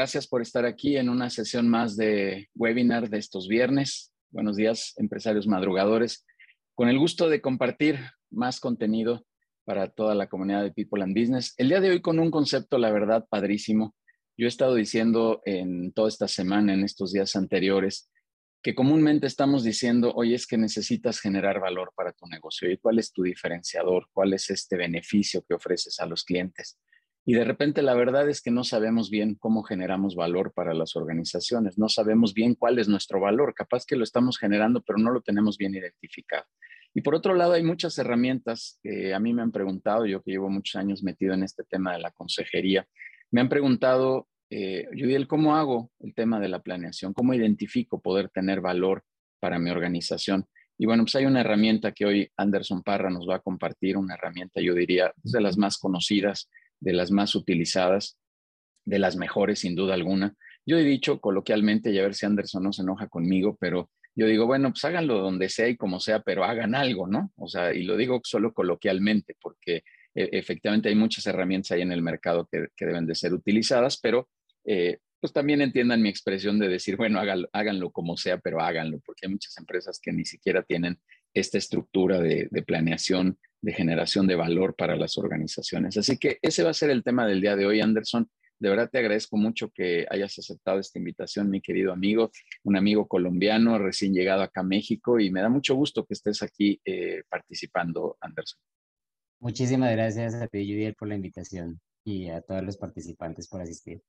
gracias por estar aquí en una sesión más de webinar de estos viernes. Buenos días, empresarios madrugadores. Con el gusto de compartir más contenido para toda la comunidad de People and Business. El día de hoy con un concepto, la verdad, padrísimo. Yo he estado diciendo en toda esta semana, en estos días anteriores, que comúnmente estamos diciendo, oye, es que necesitas generar valor para tu negocio. ¿Y cuál es tu diferenciador? ¿Cuál es este beneficio que ofreces a los clientes? Y de repente la verdad es que no sabemos bien cómo generamos valor para las organizaciones, no sabemos bien cuál es nuestro valor, capaz que lo estamos generando, pero no lo tenemos bien identificado. Y por otro lado, hay muchas herramientas que a mí me han preguntado, yo que llevo muchos años metido en este tema de la consejería, me han preguntado, eh, Judiel, ¿cómo hago el tema de la planeación? ¿Cómo identifico poder tener valor para mi organización? Y bueno, pues hay una herramienta que hoy Anderson Parra nos va a compartir, una herramienta, yo diría, de las más conocidas, de las más utilizadas, de las mejores sin duda alguna. Yo he dicho coloquialmente, y a ver si Anderson no se enoja conmigo, pero yo digo, bueno, pues háganlo donde sea y como sea, pero hagan algo, ¿no? O sea, y lo digo solo coloquialmente, porque e, efectivamente hay muchas herramientas ahí en el mercado que, deben de ser utilizadas, pero eh, pues también entiendan mi expresión de decir, bueno, háganlo, háganlo, como sea, pero háganlo, porque hay muchas empresas que ni siquiera tienen esta estructura de, de planeación de generación de valor para las organizaciones. Así que ese va a ser el tema del día de hoy, Anderson. De verdad te agradezco mucho que hayas aceptado esta invitación, mi querido amigo, un amigo colombiano recién llegado acá a México y me da mucho gusto que estés aquí eh, participando, Anderson. Muchísimas gracias a ti, Judiel, por la invitación y a todos los participantes por asistir.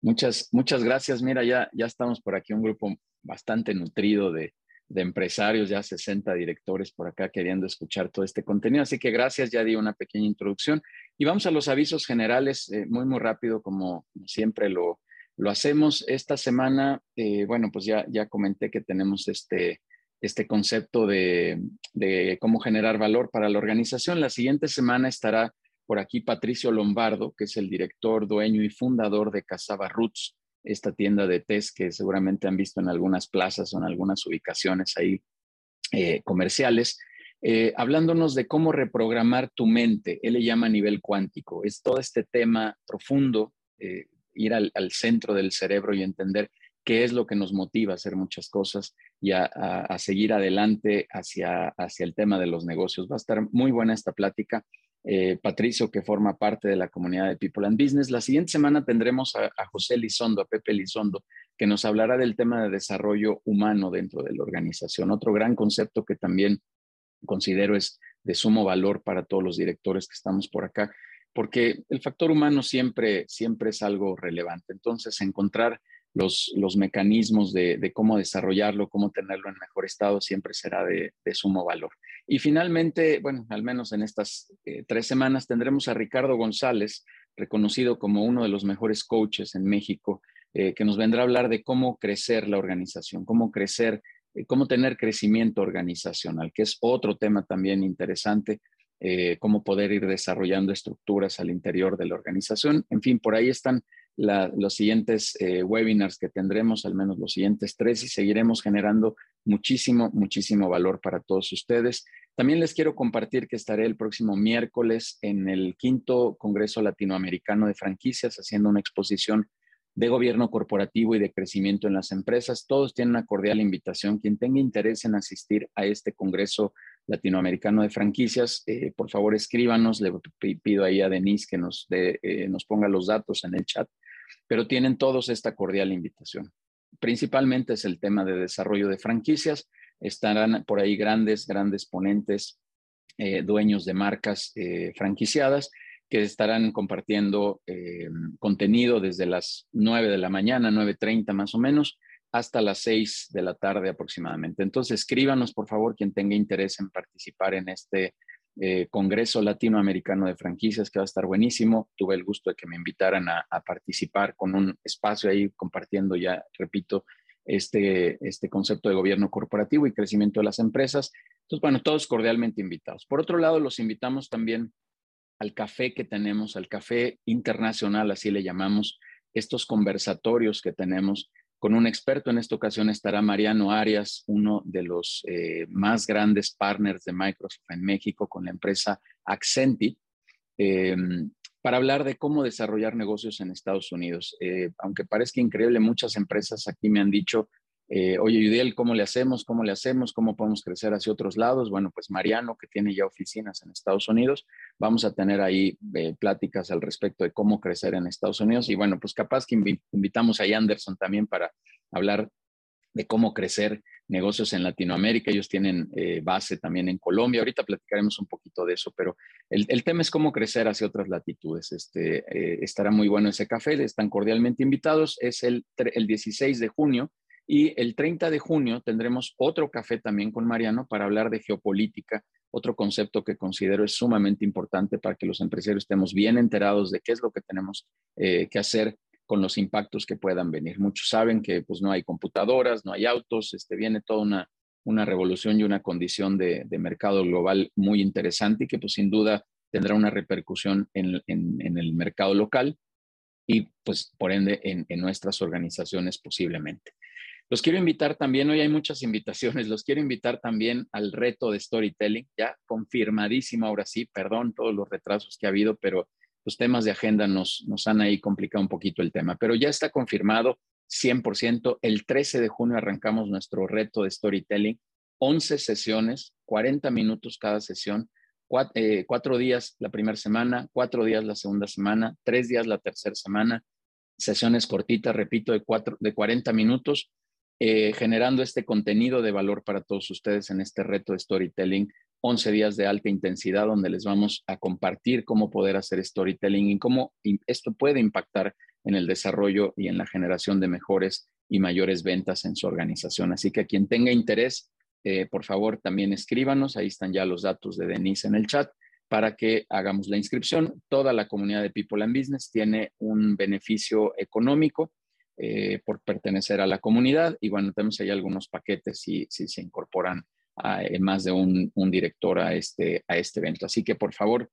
Muchas, muchas gracias. Mira, ya, ya estamos por aquí, un grupo bastante nutrido de, de empresarios, ya 60 directores por acá queriendo escuchar todo este contenido. Así que gracias, ya di una pequeña introducción. Y vamos a los avisos generales, eh, muy, muy rápido, como siempre lo, lo hacemos. Esta semana, eh, bueno, pues ya, ya comenté que tenemos este, este concepto de, de, cómo generar valor para la organización. La siguiente semana estará por aquí Patricio Lombardo, que es el director, dueño y fundador de Casaba Roots esta tienda de test que seguramente han visto en algunas plazas o en algunas ubicaciones ahí eh, comerciales, eh, hablándonos de cómo reprogramar tu mente. Él le llama a nivel cuántico. Es todo este tema profundo, eh, ir al, centro del cerebro y entender qué es lo que nos motiva a hacer muchas cosas y a, a seguir adelante hacia, hacia el tema de los negocios. Va a estar muy buena esta plática. Eh, Patricio, que forma parte de la comunidad de People and Business. La siguiente semana tendremos a, José Lizondo, a Pepe Lizondo, que nos hablará del tema de desarrollo humano dentro de la organización. Otro gran concepto que también considero es de sumo valor para todos los directores que estamos por acá, porque el factor humano siempre, siempre es algo relevante. Entonces, encontrar los, los mecanismos de, cómo desarrollarlo, cómo tenerlo en mejor estado, siempre será de, sumo valor. Y finalmente, bueno, al menos en estas eh, tres semanas tendremos a Ricardo González, reconocido como uno de los mejores coaches en México, eh, que nos vendrá a hablar de cómo crecer la organización, cómo crecer, eh, cómo tener crecimiento organizacional, que es otro tema también interesante. cómo poder ir desarrollando estructuras al interior de la organización. En fin, por ahí están los siguientes webinars que tendremos, al menos los siguientes tres, y seguiremos generando muchísimo, muchísimo valor para todos ustedes. También les quiero compartir que estaré el próximo miércoles en el quinto Congreso Latinoamericano de Franquicias haciendo una exposición de gobierno corporativo y de crecimiento en las empresas. Todos tienen una cordial invitación. Quien tenga interés en asistir a este Congreso Latinoamericano de Franquicias, eh, por favor escríbanos. Le pido ahí a Denise que nos, eh, nos ponga los datos en el chat pero tienen todos esta cordial invitación. Principalmente es el tema de desarrollo de franquicias. Estarán por ahí grandes, grandes ponentes, eh, dueños de marcas eh, franquiciadas que estarán compartiendo eh, contenido desde las 9 de la mañana, 9.30 más o menos, hasta las 6 de la tarde aproximadamente. Entonces, escríbanos, por favor, quien tenga interés en participar en este eh, Congreso Latinoamericano de Franquicias, que va a estar buenísimo. Tuve el gusto de que me invitaran a, participar con un espacio ahí compartiendo ya, repito, este, este concepto de gobierno corporativo y crecimiento de las empresas. Entonces, bueno, todos cordialmente invitados. Por otro lado, los invitamos también al café que tenemos, al café internacional, así le llamamos, estos conversatorios que tenemos con un experto. En esta ocasión estará Mariano Arias, uno de los eh, más grandes partners de Microsoft en México con la empresa Accentit. Em, para hablar de cómo desarrollar negocios en Estados Unidos. Eh, aunque parezca increíble, muchas empresas aquí me han dicho, eh, oye, Yudiel, ¿cómo le hacemos? ¿Cómo le hacemos? ¿Cómo podemos crecer hacia otros lados? Bueno, pues Mariano, que tiene ya oficinas en Estados Unidos, vamos a tener ahí eh, pláticas al respecto de cómo crecer en Estados Unidos. Y bueno, pues capaz que invitamos a Anderson también para hablar de cómo crecer negocios en Latinoamérica. Ellos tienen eh, base también en Colombia. Ahorita platicaremos un poquito de eso, pero el, tema es cómo crecer hacia otras latitudes. Este, estará muy bueno ese café. Están cordialmente invitados. Es el 16 de junio. Y el 30 de junio tendremos otro café también con Mariano para hablar de geopolítica, otro concepto que considero es sumamente importante para que los empresarios estemos bien enterados de qué es lo que tenemos eh, que hacer con los impactos que puedan venir. Muchos saben que pues no hay computadoras, no hay autos, este, viene toda una, una revolución y una condición de, mercado global muy interesante y que pues sin duda tendrá una repercusión en, el mercado local y pues por ende en, en, nuestras organizaciones posiblemente. Los quiero invitar también, hoy hay muchas invitaciones, los quiero invitar también al reto de storytelling, ya confirmadísimo ahora sí, perdón todos los retrasos que ha habido, pero los temas de agenda nos, nos han ahí complicado un poquito el tema, pero ya está confirmado 100%. El 13 de junio arrancamos nuestro reto de storytelling, 11 sesiones, 40 minutos cada sesión, eh, cuatro, días la primera semana, cuatro días la segunda semana, tres días la tercera semana, sesiones cortitas, repito, de, cuatro, de 40 minutos, eh, generando este contenido de valor para todos ustedes en este reto de storytelling 11 días de alta intensidad donde les vamos a compartir cómo poder hacer storytelling y cómo esto puede impactar en el desarrollo y en la generación de mejores y mayores ventas en su organización. Así que a quien tenga interés, eh, por favor, también escríbanos. Ahí están ya los datos de Denise en el chat para que hagamos la inscripción. Toda la comunidad de People and Business tiene un beneficio económico eh, por pertenecer a la comunidad y bueno, tenemos ahí algunos paquetes si, si se incorporan más de un, director a este, a este evento. Así que por favor,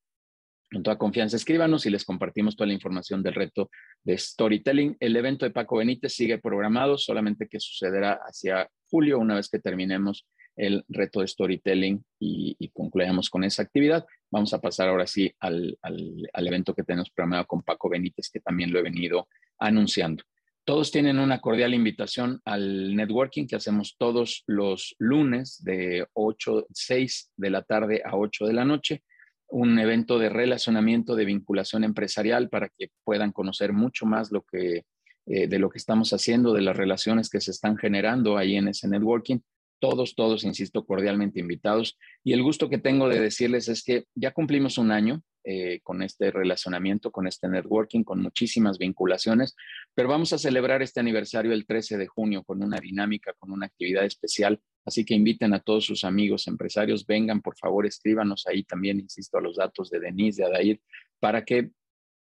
con toda confianza, escríbanos y les compartimos toda la información del reto de storytelling. El evento de Paco Benítez sigue programado, solamente que sucederá hacia julio, una vez que terminemos el reto de storytelling y, y concluyamos con esa actividad. Vamos a pasar ahora sí al, al evento que tenemos programado con Paco Benítez, que también lo he venido anunciando. Todos tienen una cordial invitación al networking que hacemos todos los lunes de 8, 6 de la tarde a 8 de la noche. Un evento de relacionamiento, de vinculación empresarial para que puedan conocer mucho más lo que, eh, de lo que estamos haciendo, de las relaciones que se están generando ahí en ese networking. Todos, todos, insisto, cordialmente invitados. Y el gusto que tengo de decirles es que ya cumplimos un año eh, con este relacionamiento, con este networking, con muchísimas vinculaciones, pero vamos a celebrar este aniversario el 13 de junio con una dinámica, con una actividad especial. Así que inviten a todos sus amigos empresarios, vengan, por favor, escríbanos ahí también, insisto, a los datos de Denise, de Adair, para que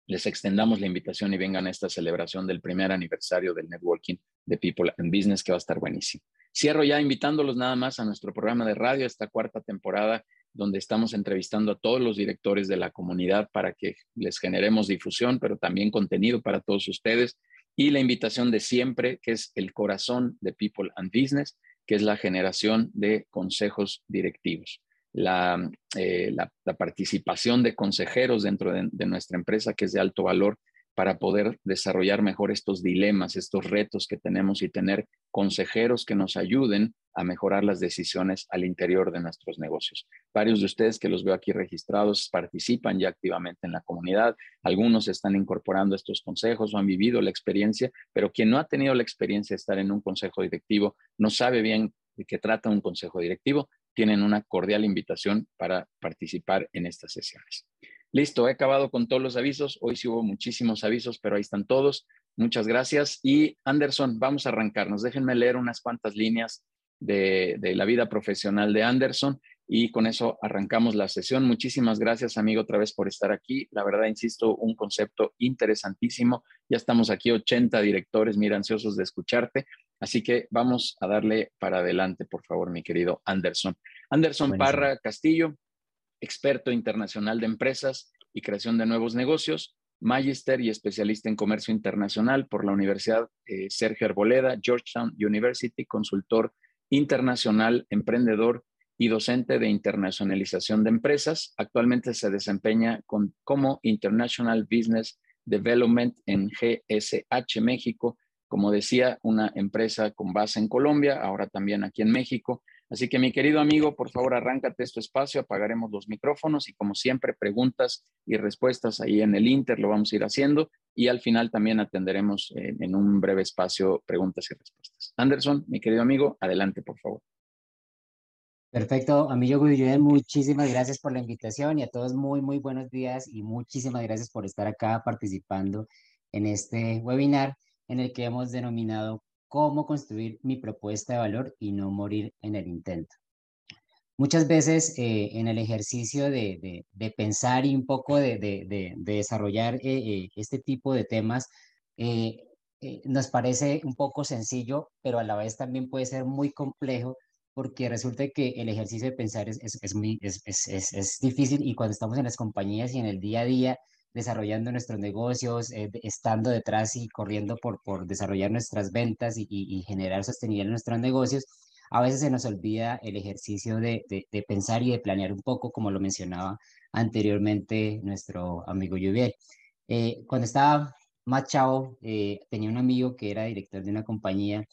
les extendamos la invitación y vengan a esta celebración del primer aniversario del networking de People and Business, que va a estar buenísimo. Cierro ya invitándolos nada más a nuestro programa de radio, esta cuarta temporada donde estamos entrevistando a todos los directores de la comunidad para que les generemos difusión, pero también contenido para todos ustedes. Y la invitación de siempre, que es el corazón de People and Business, que es la generación de consejos directivos. La, eh, participación de consejeros dentro de nuestra empresa, que es de alto valor para poder desarrollar mejor estos dilemas, estos retos que tenemos y tener consejeros que nos ayuden a mejorar las decisiones al interior de nuestros negocios. Varios de ustedes que los veo aquí registrados participan ya activamente en la comunidad, algunos están incorporando estos consejos o han vivido la experiencia, pero quien no ha tenido la experiencia de estar en un consejo directivo no sabe bien qué trata un consejo directivo, tienen una cordial invitación para participar en estas sesiones. Listo, he acabado con todos los avisos. Hoy sí hubo muchísimos avisos, pero ahí están todos. Muchas gracias. Y Anderson, vamos a arrancarnos. Déjenme leer unas cuantas líneas de, la vida profesional de Anderson y con eso arrancamos la sesión. Muchísimas gracias, amigo, otra vez por estar aquí. La verdad, insisto, un concepto interesantísimo. Ya estamos aquí 80 directores, mira, ansiosos de escucharte. Así que vamos a darle para adelante, por favor, mi querido Anderson. Anderson Parra Castillo, experto internacional de empresas y creación de nuevos negocios, magister y especialista en comercio internacional por la Universidad eh, Sergio Arboleda, Georgetown University, consultor internacional, emprendedor y docente de internacionalización de empresas. Actualmente se desempeña como International Business Development en GSH México, como decía, una empresa con base en Colombia, ahora también aquí en México. Así que mi querido amigo, por favor, arráncate este espacio, apagaremos los micrófonos y como siempre, preguntas y respuestas ahí en el Inter lo vamos a ir haciendo y al final también atenderemos en un breve espacio preguntas y respuestas. Anderson, mi querido amigo, adelante, por favor. Perfecto, amigo Guillermo, muchísimas gracias por la invitación y a todos muy, muy buenos días y muchísimas gracias por estar acá participando en este webinar en el que hemos denominado cómo construir mi propuesta de valor y no morir en el intento. Muchas veces eh, en el ejercicio de, pensar y un poco de, desarrollar eh, eh, este tipo de temas, nos parece un poco sencillo, pero a la vez también puede ser muy complejo porque resulta que el ejercicio de pensar es, es, muy, es, es, difícil y cuando estamos en las compañías y en el día a día desarrollando nuestros negocios, eh, estando detrás y corriendo por, por desarrollar nuestras ventas y, y, generar sostenibilidad en nuestros negocios, a veces se nos olvida el ejercicio de, de, pensar y de planear un poco, como lo mencionaba anteriormente nuestro amigo Lluviel. Eh, cuando estaba más chavo, eh, tenía un amigo que era director de una compañía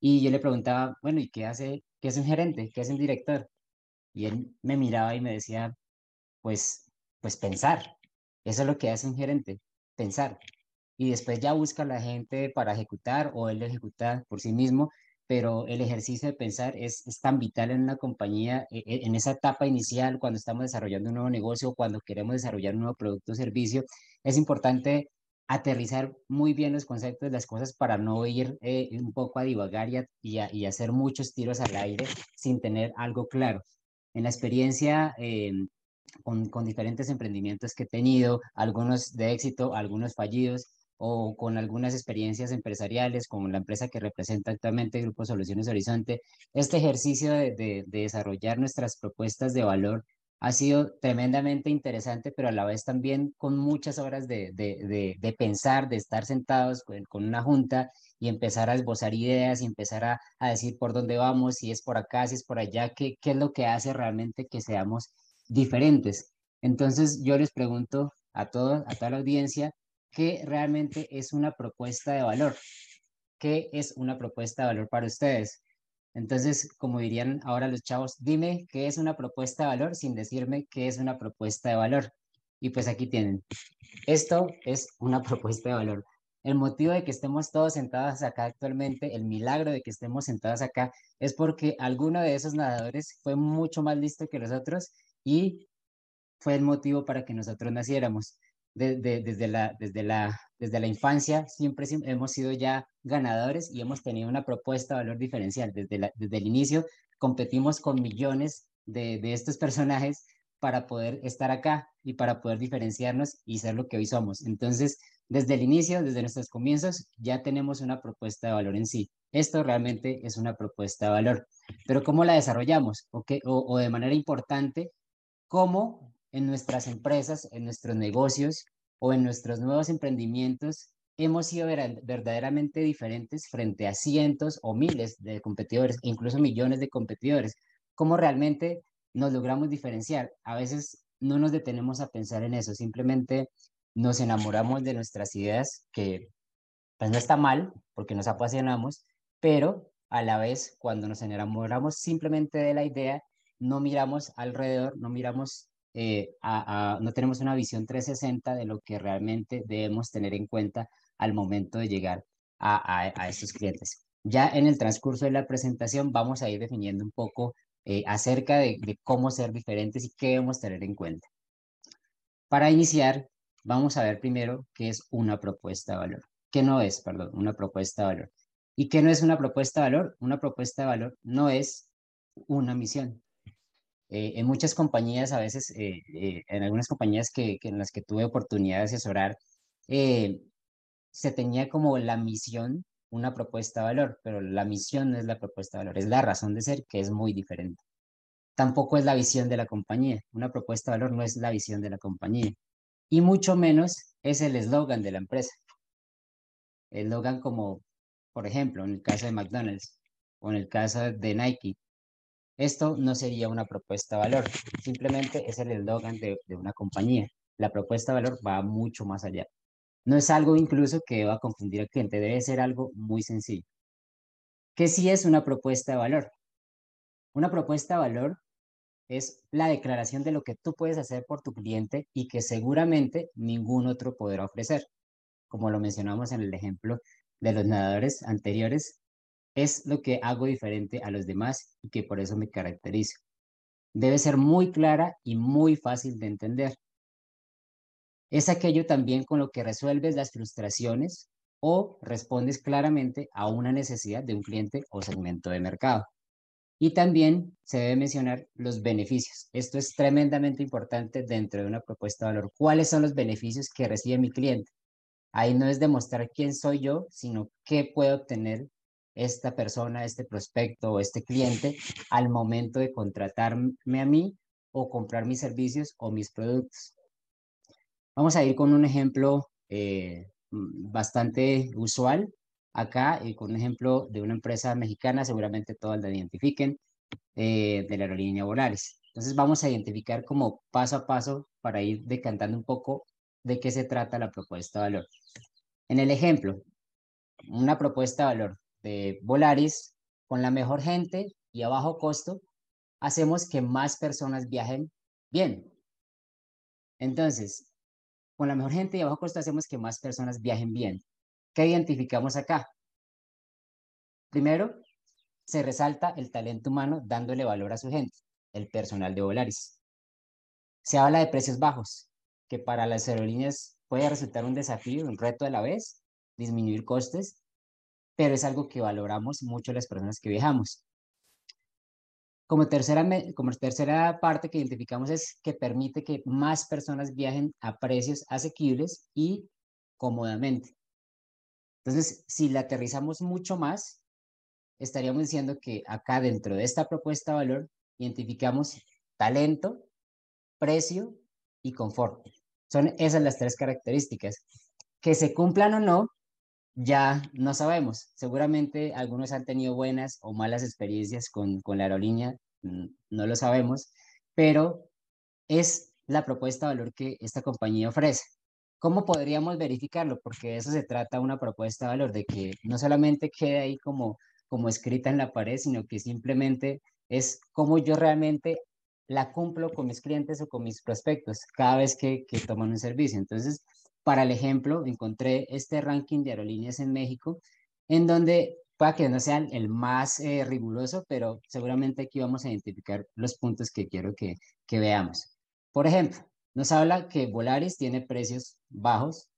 y yo le preguntaba, bueno, ¿y qué hace ¿qué es un gerente? ¿Qué es un director? Y él me miraba y me decía, pues, pues pensar. Eso es lo que hace un gerente, pensar. Y después ya busca la gente para ejecutar o él ejecuta por sí mismo, pero el ejercicio de pensar es, es tan vital en una compañía, e, e, en esa etapa inicial, cuando estamos desarrollando un nuevo negocio, cuando queremos desarrollar un nuevo producto o servicio, es importante aterrizar muy bien los conceptos las cosas para no ir eh, un poco a divagar y, y, hacer muchos tiros al aire sin tener algo claro. En la experiencia eh, con, diferentes emprendimientos que he tenido, algunos de éxito, algunos fallidos, o con algunas experiencias empresariales, como la empresa que representa actualmente Grupo Soluciones Horizonte, este ejercicio de desarrollar nuestras propuestas de valor ha sido tremendamente interesante, pero a la vez también con muchas horas de, de, de, pensar, de estar sentados con, con, una junta y empezar a esbozar ideas y empezar a, a, decir por dónde vamos, si es por acá, si es por allá, qué, qué es lo que hace realmente que seamos diferentes. Entonces yo les pregunto a, todos, a toda la audiencia, ¿qué realmente es una propuesta de valor? ¿Qué es una propuesta de valor para ustedes? Entonces, como dirían ahora los chavos, dime qué es una propuesta de valor sin decirme qué es una propuesta de valor. Y pues aquí tienen. Esto es una propuesta de valor. El motivo de que estemos todos sentados acá actualmente, el milagro de que estemos sentados acá, es porque alguno de esos nadadores fue mucho más listo que los otros y fue el motivo para que nosotros naciéramos desde, la, desde, la, desde la infancia siempre hemos sido ya ganadores y hemos tenido una propuesta de valor diferencial. Desde, desde el inicio competimos con millones de, de estos personajes para poder estar acá y para poder diferenciarnos y ser lo que hoy somos. Entonces, desde el inicio, desde nuestros comienzos, ya tenemos una propuesta de valor en sí. Esto realmente es una propuesta de valor. Pero ¿cómo la desarrollamos? ¿O, qué, o, o de manera importante, cómo en nuestras empresas, en nuestros negocios o en nuestros nuevos emprendimientos, hemos sido verdaderamente diferentes frente a cientos o miles de competidores, incluso millones de competidores. ¿Cómo realmente nos logramos diferenciar? A veces no nos detenemos a pensar en eso, simplemente nos enamoramos de nuestras ideas, que pues no está mal, porque nos apasionamos, pero a la vez cuando nos enamoramos simplemente de la idea, no miramos alrededor, no miramos eh, no tenemos una visión 360 de lo que realmente debemos tener en cuenta al momento de llegar a, a, estos clientes. Ya en el transcurso de la presentación vamos a ir definiendo un poco eh, acerca de, de, cómo ser diferentes y qué debemos tener en cuenta. Para iniciar, vamos a ver primero qué es una propuesta de valor. ¿Qué no es, perdón, una propuesta de valor? ¿Y qué no es una propuesta de valor? Una propuesta de valor no es una misión. Eh, en muchas compañías, a veces, eh, eh, en algunas compañías que, en las que tuve oportunidad de asesorar, se tenía como la misión una propuesta de valor, pero la misión no es la propuesta de valor, es la razón de ser que es muy diferente. Tampoco es la visión de la compañía. Una propuesta de valor no es la visión de la compañía. Y mucho menos es el eslogan de la empresa. Eslogan como, por ejemplo, en el caso de McDonald's o en el caso de Nike, Esto no sería una propuesta de valor, simplemente es el eslogan de, una compañía. La propuesta de valor va mucho más allá. No es algo incluso que va a confundir al cliente, debe ser algo muy sencillo. ¿Qué sí es una propuesta de valor? Una propuesta de valor es la declaración de lo que tú puedes hacer por tu cliente y que seguramente ningún otro podrá ofrecer. Como lo mencionamos en el ejemplo de los nadadores anteriores, es lo que hago diferente a los demás y que por eso me caracterizo. Debe ser muy clara y muy fácil de entender. Es aquello también con lo que resuelves las frustraciones o respondes claramente a una necesidad de un cliente o segmento de mercado. Y también se debe mencionar los beneficios. Esto es tremendamente importante dentro de una propuesta de valor. ¿Cuáles son los beneficios que recibe mi cliente? Ahí no es demostrar quién soy yo, sino qué puede obtener esta persona, este prospecto o este cliente al momento de contratarme a mí o comprar mis servicios o mis productos. Vamos a ir con un ejemplo eh, bastante usual acá y con un ejemplo de una empresa mexicana, seguramente todos la identifiquen, eh, de la aerolínea Volaris. Entonces vamos a identificar como paso a paso para ir decantando un poco de qué se trata la propuesta de valor. En el ejemplo, una propuesta de valor de Volaris con la mejor gente y a bajo costo, hacemos que más personas viajen bien. Entonces, con la mejor gente y a bajo costo hacemos que más personas viajen bien. ¿Qué identificamos acá? Primero, se resalta el talento humano dándole valor a su gente, el personal de Volaris. Se habla de precios bajos, que para las aerolíneas puede resultar un desafío, un reto a la vez, disminuir costes, pero es algo que valoramos mucho las personas que viajamos. Como tercera, como tercera parte que identificamos es que permite que más personas viajen a precios asequibles y cómodamente. Entonces, si la aterrizamos mucho más, estaríamos diciendo que acá dentro de esta propuesta de valor identificamos talento, precio y confort. Son esas las tres características. Que se cumplan o no, ya no sabemos. Seguramente algunos han tenido buenas o malas experiencias con, con la aerolínea, mm, no lo sabemos, pero es la propuesta de valor que esta compañía ofrece. ¿Cómo podríamos verificarlo? Porque eso se trata una propuesta de valor, de que no solamente quede ahí como, como escrita en la pared, sino que simplemente es cómo yo realmente la cumplo con mis clientes o con mis prospectos cada vez que, que toman un servicio. Entonces, para el ejemplo, encontré este ranking de aerolíneas en México, en donde pueda que no sea el más eh, riguroso, pero seguramente aquí vamos a identificar los puntos que quiero que, veamos. Por ejemplo, nos habla que Volaris tiene precios bajos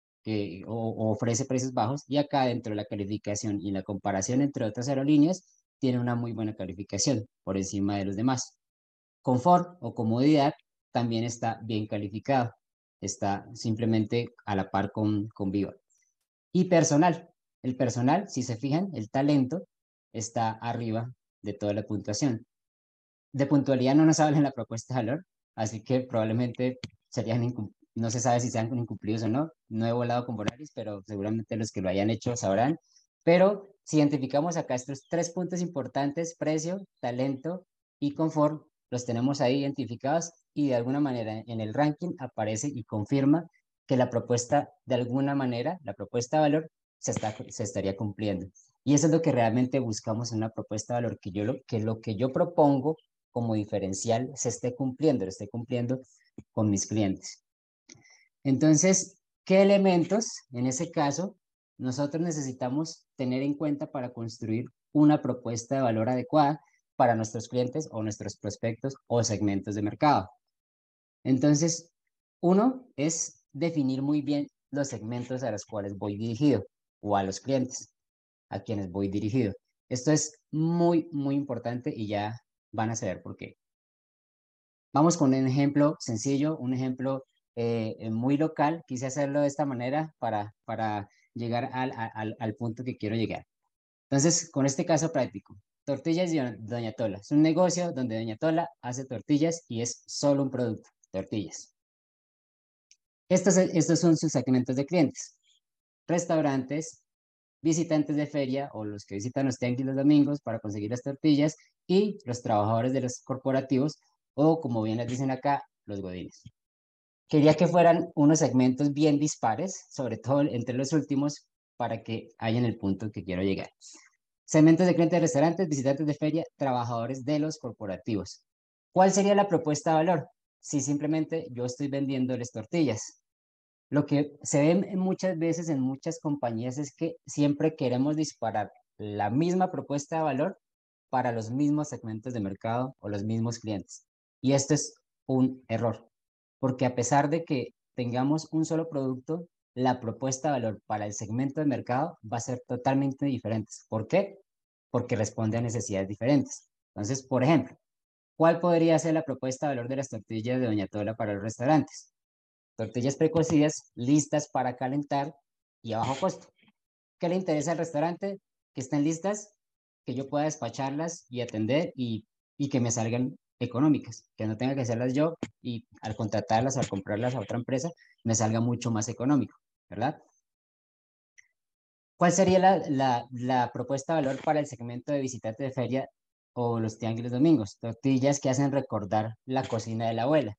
o, ofrece precios bajos y acá dentro de la calificación y la comparación entre otras aerolíneas tiene una muy buena calificación por encima de los demás. Confort o comodidad también está bien calificado, está simplemente a la par con, con Viva. Y personal, el personal, si se fijan, el talento está arriba de toda la puntuación. De puntualidad no nos habla en la propuesta de valor, así que probablemente serían, no se sabe si sean incumplidos o no, no he volado con Volaris, pero seguramente los que lo hayan hecho sabrán. Pero si identificamos acá estos tres puntos importantes, precio, talento y confort, los tenemos ahí identificados y de alguna manera en el ranking aparece y confirma que la propuesta, de alguna manera, la propuesta de valor se, está, se estaría cumpliendo. Y eso es lo que realmente buscamos en una propuesta de valor, que, yo que lo que yo propongo como diferencial se esté cumpliendo, lo esté cumpliendo con mis clientes. Entonces, ¿qué elementos en ese caso nosotros necesitamos tener en cuenta para construir una propuesta de valor adecuada para nuestros clientes o nuestros prospectos o segmentos de mercado? Entonces, uno es definir muy bien los segmentos a los cuales voy dirigido o a los clientes a quienes voy dirigido. Esto es muy, muy importante y ya van a saber por qué. Vamos con un ejemplo sencillo, un ejemplo eh, muy local. Quise hacerlo de esta manera para, para llegar al, al, al punto que quiero llegar. Entonces, con este caso práctico, Tortillas de Doña Tola. Es un negocio donde Doña Tola hace tortillas y es solo un producto, tortillas. Estos, estos son sus segmentos de clientes. Restaurantes, visitantes de feria o los que visitan los tianguis los domingos para conseguir las tortillas y los trabajadores de los corporativos o como bien les dicen acá, los godines. Quería que fueran unos segmentos bien dispares, sobre todo entre los últimos, para que hayan el punto que quiero llegar. Segmentos de clientes de restaurantes, visitantes de feria, trabajadores de los corporativos. ¿Cuál sería la propuesta de valor? Si simplemente yo estoy vendiéndoles tortillas. Lo que se ve muchas veces en muchas compañías es que siempre queremos disparar la misma propuesta de valor para los mismos segmentos de mercado o los mismos clientes. Y esto es un error, porque a pesar de que tengamos un solo producto, la propuesta de valor para el segmento de mercado va a ser totalmente diferente. ¿Por qué? Porque responde a necesidades diferentes. Entonces, por ejemplo, ¿cuál podría ser la propuesta de valor de las tortillas de Doña Tola para los restaurantes? Tortillas precocidas, listas para calentar y a bajo costo. ¿Qué le interesa al restaurante? Que estén listas, que yo pueda despacharlas y atender y, y que me salgan económicas, que no tenga que hacerlas yo y al contratarlas al comprarlas a otra empresa me salga mucho más económico. ¿verdad? ¿Cuál sería la, la, propuesta de valor para el segmento de visitantes de feria o los tianguis domingos? Tortillas que hacen recordar la cocina de la abuela.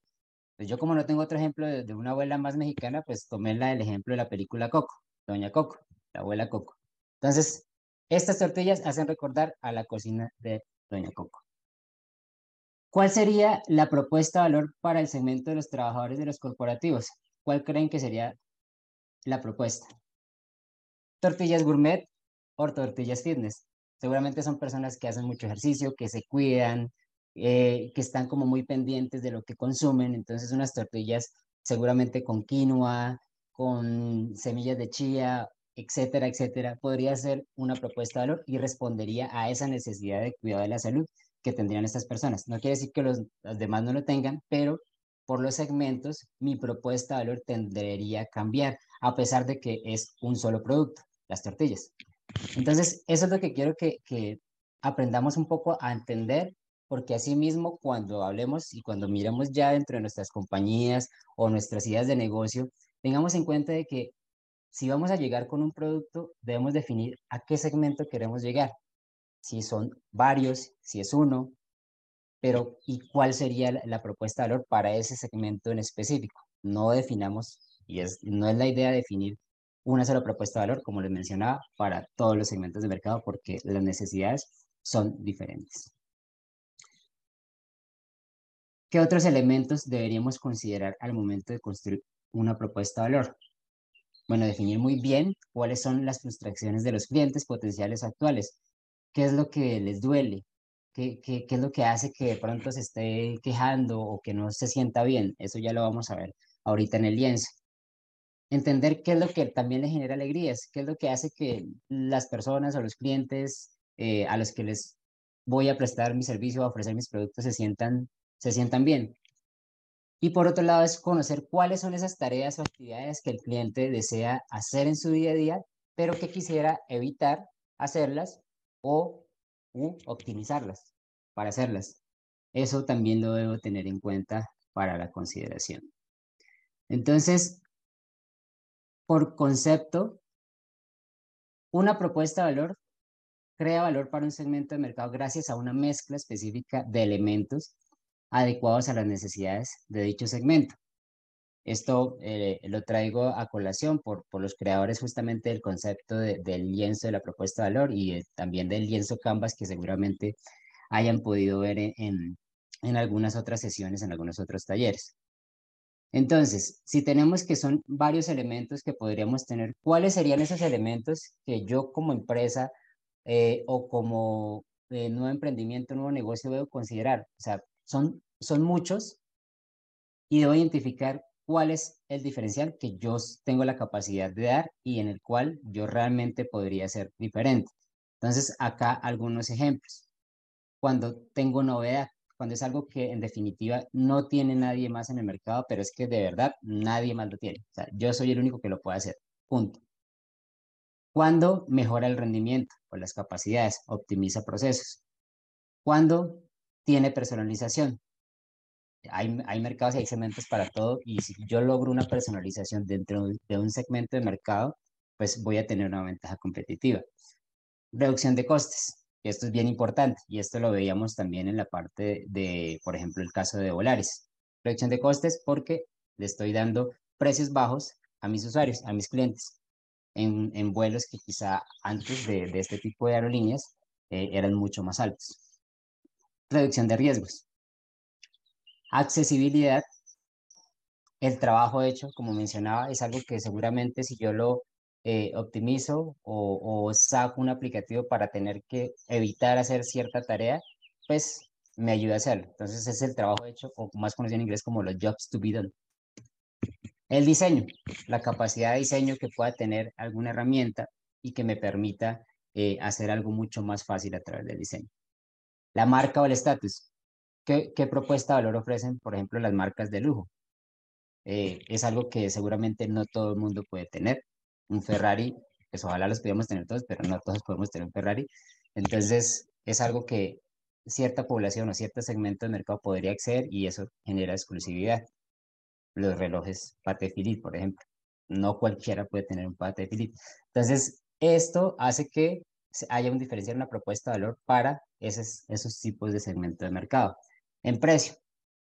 Pues yo como no tengo otro ejemplo de, una abuela más mexicana, pues tomé la, el ejemplo de la película Coco, Doña Coco, la abuela Coco. Entonces, estas tortillas hacen recordar a la cocina de Doña Coco. ¿Cuál sería la propuesta de valor para el segmento de los trabajadores de los corporativos? ¿Cuál creen que sería la propuesta. Tortillas gourmet o tortillas fitness. Seguramente son personas que hacen mucho ejercicio, que se cuidan, eh, que están como muy pendientes de lo que consumen. Entonces unas tortillas seguramente con quinoa, con semillas de chía, etcétera, etcétera, podría ser una propuesta de valor y respondería a esa necesidad de cuidado de la salud que tendrían estas personas. No quiere decir que los, demás no lo tengan, pero por los segmentos, mi propuesta de valor tendría a cambiar, a pesar de que es un solo producto, las tortillas. Entonces, eso es lo que quiero que, aprendamos un poco a entender, porque así mismo cuando hablemos y cuando miremos ya dentro de nuestras compañías o nuestras ideas de negocio, tengamos en cuenta de que si vamos a llegar con un producto, debemos definir a qué segmento queremos llegar. Si son varios, si es uno, pero ¿y cuál sería la, propuesta de valor para ese segmento en específico? No definamos, y es, no es la idea definir una sola propuesta de valor, como les mencionaba, para todos los segmentos de mercado, porque las necesidades son diferentes. ¿Qué otros elementos deberíamos considerar al momento de construir una propuesta de valor? Bueno, definir muy bien cuáles son las frustraciones de los clientes potenciales actuales. ¿Qué es lo que les duele? ¿Qué, qué, qué es lo que hace que de pronto se esté quejando o que no se sienta bien? Eso ya lo vamos a ver ahorita en el lienzo. Entender qué es lo que también le genera alegrías, qué es lo que hace que las personas o los clientes eh, a los que les voy a prestar mi servicio o ofrecer mis productos se sientan, se sientan bien. Y por otro lado es conocer cuáles son esas tareas o actividades que el cliente desea hacer en su día a día, pero que quisiera evitar hacerlas o optimizarlas para hacerlas. Eso también lo debo tener en cuenta para la consideración. Entonces, por concepto, una propuesta de valor crea valor para un segmento de mercado gracias a una mezcla específica de elementos adecuados a las necesidades de dicho segmento. Esto eh, lo traigo a colación por, los creadores justamente del concepto del lienzo de la propuesta de valor y también del lienzo Canvas que seguramente hayan podido ver en algunas otras sesiones, en algunos otros talleres. Entonces, si tenemos que son varios elementos que podríamos tener, ¿cuáles serían esos elementos que yo como empresa eh, o como eh, nuevo emprendimiento, nuevo negocio debo considerar? O sea, son, son muchos y debo identificar cuál es el diferencial que yo tengo la capacidad de dar y en el cual yo realmente podría ser diferente. Entonces, acá algunos ejemplos. Cuando tengo novedad, cuando es algo que en definitiva no tiene nadie más en el mercado, pero es que de verdad nadie más lo tiene. O sea, yo soy el único que lo puede hacer. Punto. Cuando mejora el rendimiento o las capacidades, optimiza procesos. Cuando tiene personalización, hay, hay mercados y hay segmentos para todo y si yo logro una personalización dentro de un segmento de mercado, pues voy a tener una ventaja competitiva. Reducción de costes. Esto es bien importante y esto lo veíamos también en la parte de, por ejemplo, el caso de Volaris. Reducción de costes porque le estoy dando precios bajos a mis usuarios, a mis clientes, en, vuelos que quizá antes de, de este tipo de aerolíneas eh, eran mucho más altos. Reducción de riesgos. Accesibilidad. El trabajo hecho, como mencionaba, es algo que seguramente si yo lo eh, optimizo o, o, saco un aplicativo para tener que evitar hacer cierta tarea, pues me ayuda a hacerlo. Entonces es el trabajo hecho, o más conocido en inglés como los jobs to be done. El diseño, la capacidad de diseño que pueda tener alguna herramienta y que me permita eh, hacer algo mucho más fácil a través del diseño. La marca o el estatus. ¿Qué, ¿Qué, propuesta de valor ofrecen, por ejemplo, las marcas de lujo? Eh, es algo que seguramente no todo el mundo puede tener. Un Ferrari, pues ojalá los pudiéramos tener todos, pero no todos podemos tener un Ferrari. Entonces, es algo que cierta población o cierto segmento de mercado podría acceder y eso genera exclusividad. Los relojes Pate Philippe, por ejemplo. No cualquiera puede tener un Pate Philippe. Entonces, esto hace que haya un diferencial, una propuesta de valor para esos, esos tipos de segmento de mercado. En precio,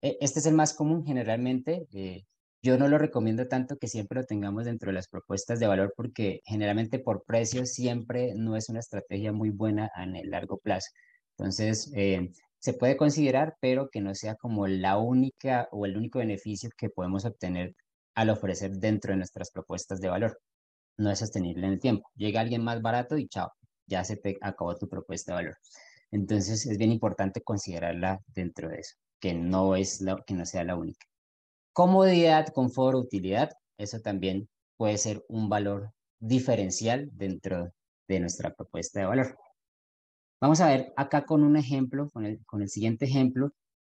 e, este es el más común generalmente. Eh, yo no lo recomiendo tanto que siempre lo tengamos dentro de las propuestas de valor porque generalmente por precio siempre no es una estrategia muy buena en el largo plazo. Entonces, eh, se puede considerar, pero que no sea como la única o el único beneficio que podemos obtener al ofrecer dentro de nuestras propuestas de valor. No es sostenible en el tiempo. Llega alguien más barato y chao, ya se te acabó tu propuesta de valor. Entonces, es bien importante considerarla dentro de eso, que no, es la, que no sea la única. Comodidad, confort, utilidad, eso también puede ser un valor diferencial dentro de nuestra propuesta de valor. Vamos a ver acá con un ejemplo, con el, con el siguiente ejemplo,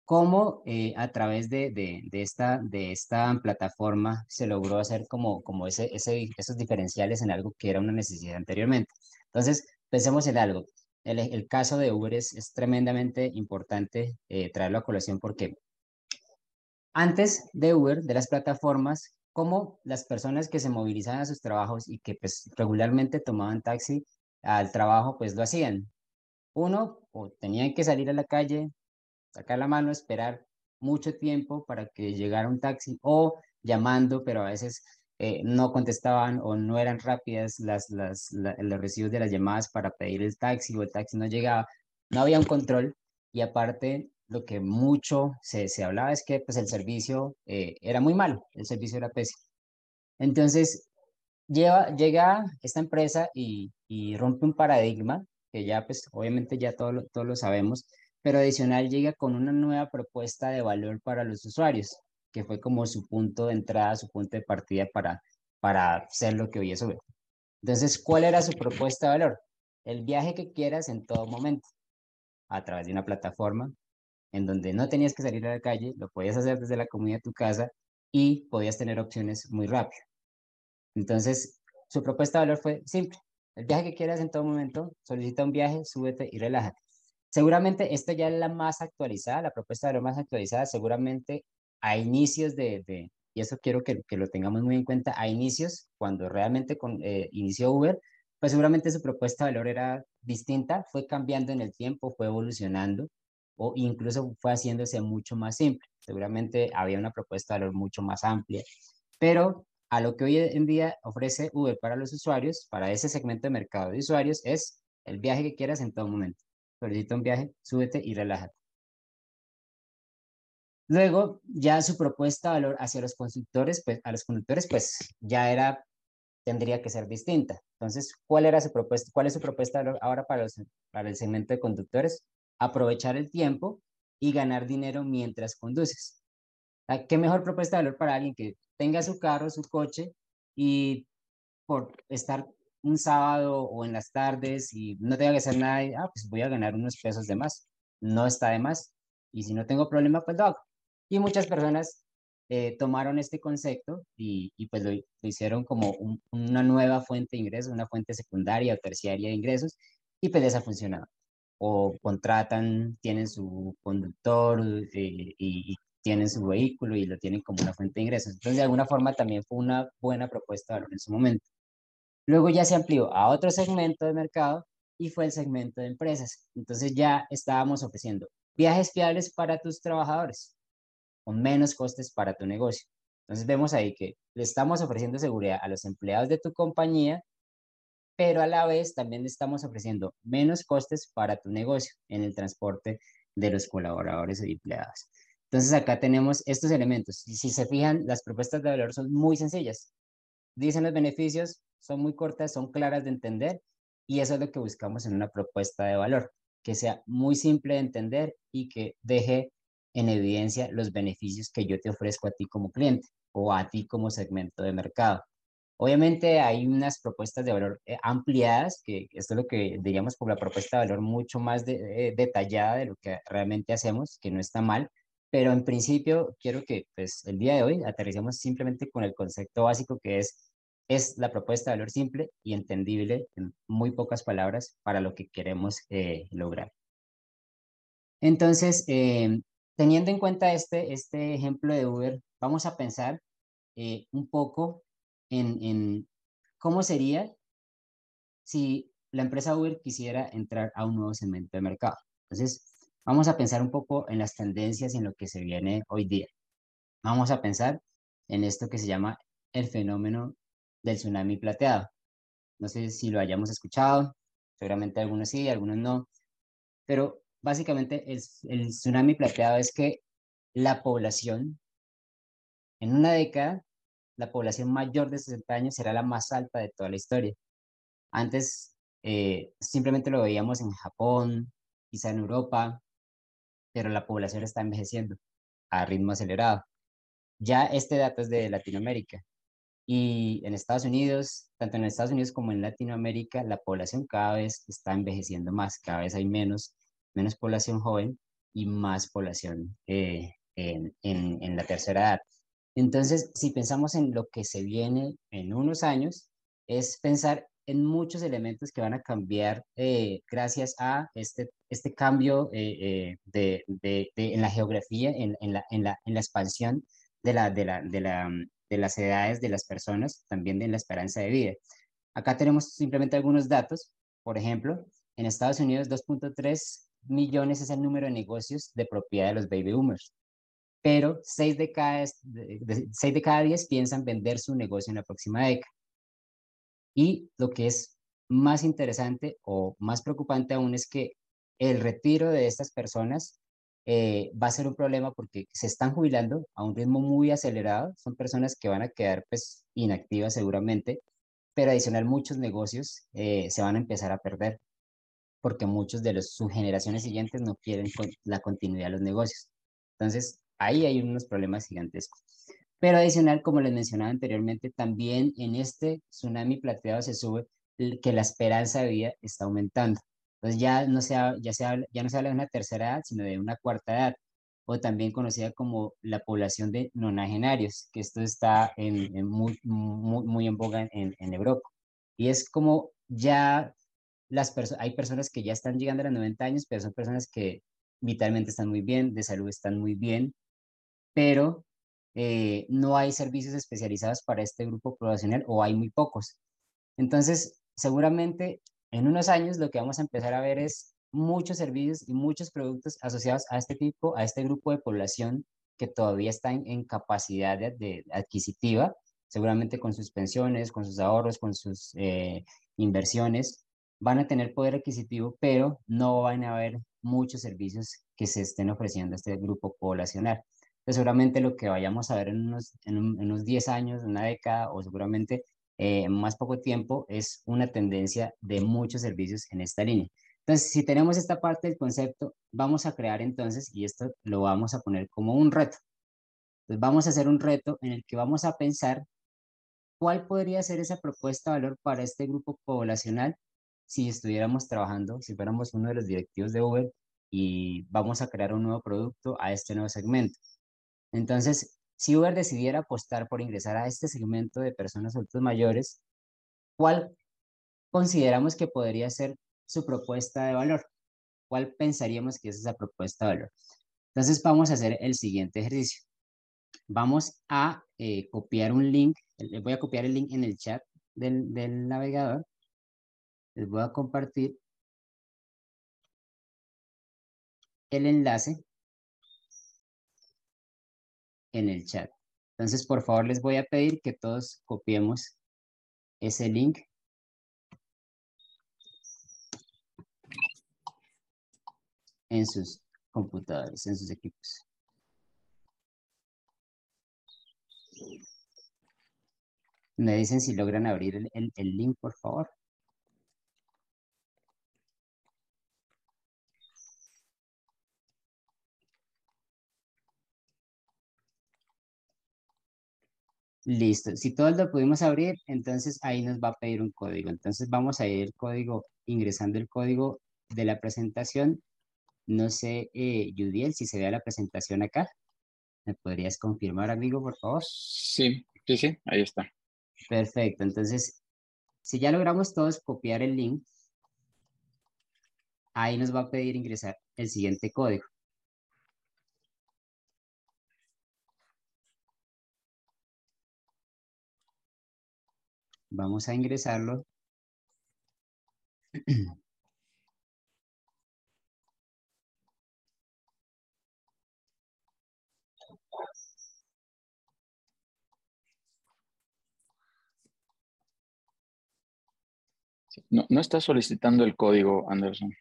cómo eh, a través de, de, esta, de esta plataforma se logró hacer como, como ese, ese, esos diferenciales en algo que era una necesidad anteriormente. Entonces, pensemos en algo. El, el caso de Uber es, es tremendamente importante eh, traerlo a colación porque antes de Uber, de las plataformas, como las personas que se movilizaban a sus trabajos y que pues regularmente tomaban taxi al trabajo, pues lo hacían. Uno, o tenían que salir a la calle, sacar la mano, esperar mucho tiempo para que llegara un taxi, o llamando, pero a veces eh, no contestaban o no eran rápidas las, las, los recibos de las llamadas para pedir el taxi o el taxi no llegaba. No había un control y aparte lo que mucho se, se hablaba es que pues, el servicio eh, era muy malo, el servicio era pésimo. Entonces, lleva, llega esta empresa y, y rompe un paradigma que ya pues obviamente ya todos lo, todos lo sabemos, pero adicional llega con una nueva propuesta de valor para los usuarios, que fue como su punto de entrada, su punto de partida para, para ser lo que hoy es Uber. Entonces, ¿cuál era su propuesta de valor? El viaje que quieras en todo momento, a través de una plataforma en donde no tenías que salir a la calle, lo podías hacer desde la comunidad de tu casa y podías tener opciones muy rápido. Entonces, su propuesta de valor fue simple, el viaje que quieras en todo momento, solicita un viaje, súbete y relájate. Seguramente esta ya es la más actualizada, la propuesta de lo más actualizada, seguramente a inicios de, de y eso quiero que, que, lo tengamos muy en cuenta, a inicios, cuando realmente con, eh, inició Uber, pues seguramente su propuesta de valor era distinta, fue cambiando en el tiempo, fue evolucionando o incluso fue haciéndose mucho más simple. Seguramente había una propuesta de valor mucho más amplia, pero a lo que hoy en día ofrece Uber para los usuarios, para ese segmento de mercado de usuarios, es el viaje que quieras en todo momento. Solicita un viaje, súbete y relájate. Luego, ya su propuesta de valor hacia los conductores, pues a los conductores, pues ya era, tendría que ser distinta. Entonces, ¿cuál era su propuesta? ¿Cuál es su propuesta de valor ahora para, los, para el segmento de conductores? Aprovechar el tiempo y ganar dinero mientras conduces. ¿Qué mejor propuesta de valor para alguien que tenga su carro, su coche y por estar un sábado o en las tardes y no tenga que hacer nada, ah, pues voy a ganar unos pesos de más. No está de más. Y si no tengo problema, pues lo hago. Y muchas personas eh, tomaron este concepto y, y pues lo, hicieron como una nueva fuente de ingresos, una fuente secundaria o terciaria de ingresos, y pues les ha funcionado. O contratan, tienen su conductor eh, y, y tienen su vehículo y lo tienen como una fuente de ingresos. Entonces, de alguna forma también fue una buena propuesta en su momento. Luego ya se amplió a otro segmento de mercado y fue el segmento de empresas. Entonces ya estábamos ofreciendo viajes fiables para tus trabajadores con menos costes para tu negocio. Entonces vemos ahí que le estamos ofreciendo seguridad a los empleados de tu compañía, pero a la vez también estamos ofreciendo menos costes para tu negocio en el transporte de los colaboradores y empleados. Entonces acá tenemos estos elementos. Y si se fijan, las propuestas de valor son muy sencillas. Dicen los beneficios, son muy cortas, son claras de entender y eso es lo que buscamos en una propuesta de valor, que sea muy simple de entender y que deje en evidencia los beneficios que yo te ofrezco a ti como cliente o a ti como segmento de mercado. Obviamente hay unas propuestas de valor eh, ampliadas, que esto es lo que diríamos por la propuesta de valor mucho más eh, detallada de lo que realmente hacemos, que no está mal, pero en principio quiero que pues, el día de hoy aterricemos simplemente con el concepto básico que es, es la propuesta de valor simple y entendible en muy pocas palabras para lo que queremos eh, lograr. Entonces, Teniendo en cuenta este, este ejemplo de Uber, vamos a pensar un poco en, cómo sería si la empresa Uber quisiera entrar a un nuevo segmento de mercado. Entonces, vamos a pensar un poco en las tendencias y en lo que se viene hoy día. Vamos a pensar en esto que se llama el fenómeno del tsunami plateado. No sé si lo hayamos escuchado, seguramente algunos sí, algunos no, pero básicamente el, el tsunami plateado es que la población, en una década, la población mayor de 60 años será la más alta de toda la historia. Antes eh, simplemente lo veíamos en Japón, quizá en Europa, pero la población está envejeciendo a ritmo acelerado. Ya este dato es de Latinoamérica. Y en Estados Unidos, tanto en Estados Unidos como en Latinoamérica, la población cada vez está envejeciendo más, cada vez hay menos menos población joven y más población eh, en, en, la tercera edad. Entonces, si pensamos en lo que se viene en unos años, es pensar en muchos elementos que van a cambiar eh, gracias a este, este cambio eh, de, de, en la geografía, en, en, la, en, la, en la expansión de, la, de, la, la, de las edades de las personas, también de la esperanza de vida. Acá tenemos simplemente algunos datos. Por ejemplo, en Estados Unidos 2.3 millones es el número de negocios de propiedad de los baby boomers, pero 6 de cada, de cada 10 piensan vender su negocio en la próxima década. Y lo que es más interesante o más preocupante aún es que el retiro de estas personas eh, va a ser un problema porque se están jubilando a un ritmo muy acelerado. Son personas que van a quedar pues, inactivas seguramente, pero adicional muchos negocios eh, se van a empezar a perder porque muchos de sus generaciones siguientes no quieren la continuidad de los negocios. Entonces, ahí hay unos problemas gigantescos. Pero adicional, como les mencionaba anteriormente, también en este tsunami plateado se sube que la esperanza de vida está aumentando. Entonces ya no se, ya se habla, ya no se habla de una tercera edad, sino de una cuarta edad, o también conocida como la población de nonagenarios, que esto está en, muy, muy, muy, en boga en, en Europa. Y es como ya las hay personas que ya están llegando a los 90 años, pero son personas que vitalmente están muy bien, de salud están muy bien, pero eh, no hay servicios especializados para este grupo poblacional o hay muy pocos. Entonces, seguramente en unos años lo que vamos a empezar a ver es muchos servicios y muchos productos asociados a este tipo, a este grupo de población que todavía está en, capacidad adquisitiva, seguramente con sus pensiones, con sus ahorros, con sus eh, inversiones, van a tener poder adquisitivo, pero no van a haber muchos servicios que se estén ofreciendo a este grupo poblacional. Entonces, seguramente lo que vayamos a ver en unos, en, unos 10 años, una década o seguramente eh, en más poco tiempo es una tendencia de muchos servicios en esta línea. Entonces, si tenemos esta parte del concepto, vamos a crear entonces, y esto lo vamos a poner como un reto. Entonces, vamos a hacer un reto en el que vamos a pensar cuál podría ser esa propuesta de valor para este grupo poblacional si estuviéramos trabajando, si fuéramos uno de los directivos de Uber y vamos a crear un nuevo producto a este nuevo segmento. Entonces, si Uber decidiera apostar por ingresar a este segmento de personas adultos mayores, ¿cuál consideramos que podría ser su propuesta de valor? ¿Cuál pensaríamos que es esa propuesta de valor? Entonces vamos a hacer el siguiente ejercicio. Vamos a eh, copiar un link, eh, voy a copiar el link en el chat del navegador, les voy a compartir el enlace en el chat. Entonces, por favor, les voy a pedir que todos copiemos ese link. en sus computadores, en sus equipos. Me dicen si logran abrir el, el link, por favor. Listo. Si todos lo pudimos abrir, entonces ahí nos va a pedir un código. Entonces vamos a ir el código, ingresando el código de la presentación. No sé, eh, Judiel, si se ve la presentación acá. ¿Me podrías confirmar, amigo, por favor? Sí, sí, sí, ahí está. Perfecto. Entonces, si ya logramos todos copiar el link, ahí nos va a pedir ingresar el siguiente código. Vamos a ingresarlo. No, no está solicitando el código, Anderson.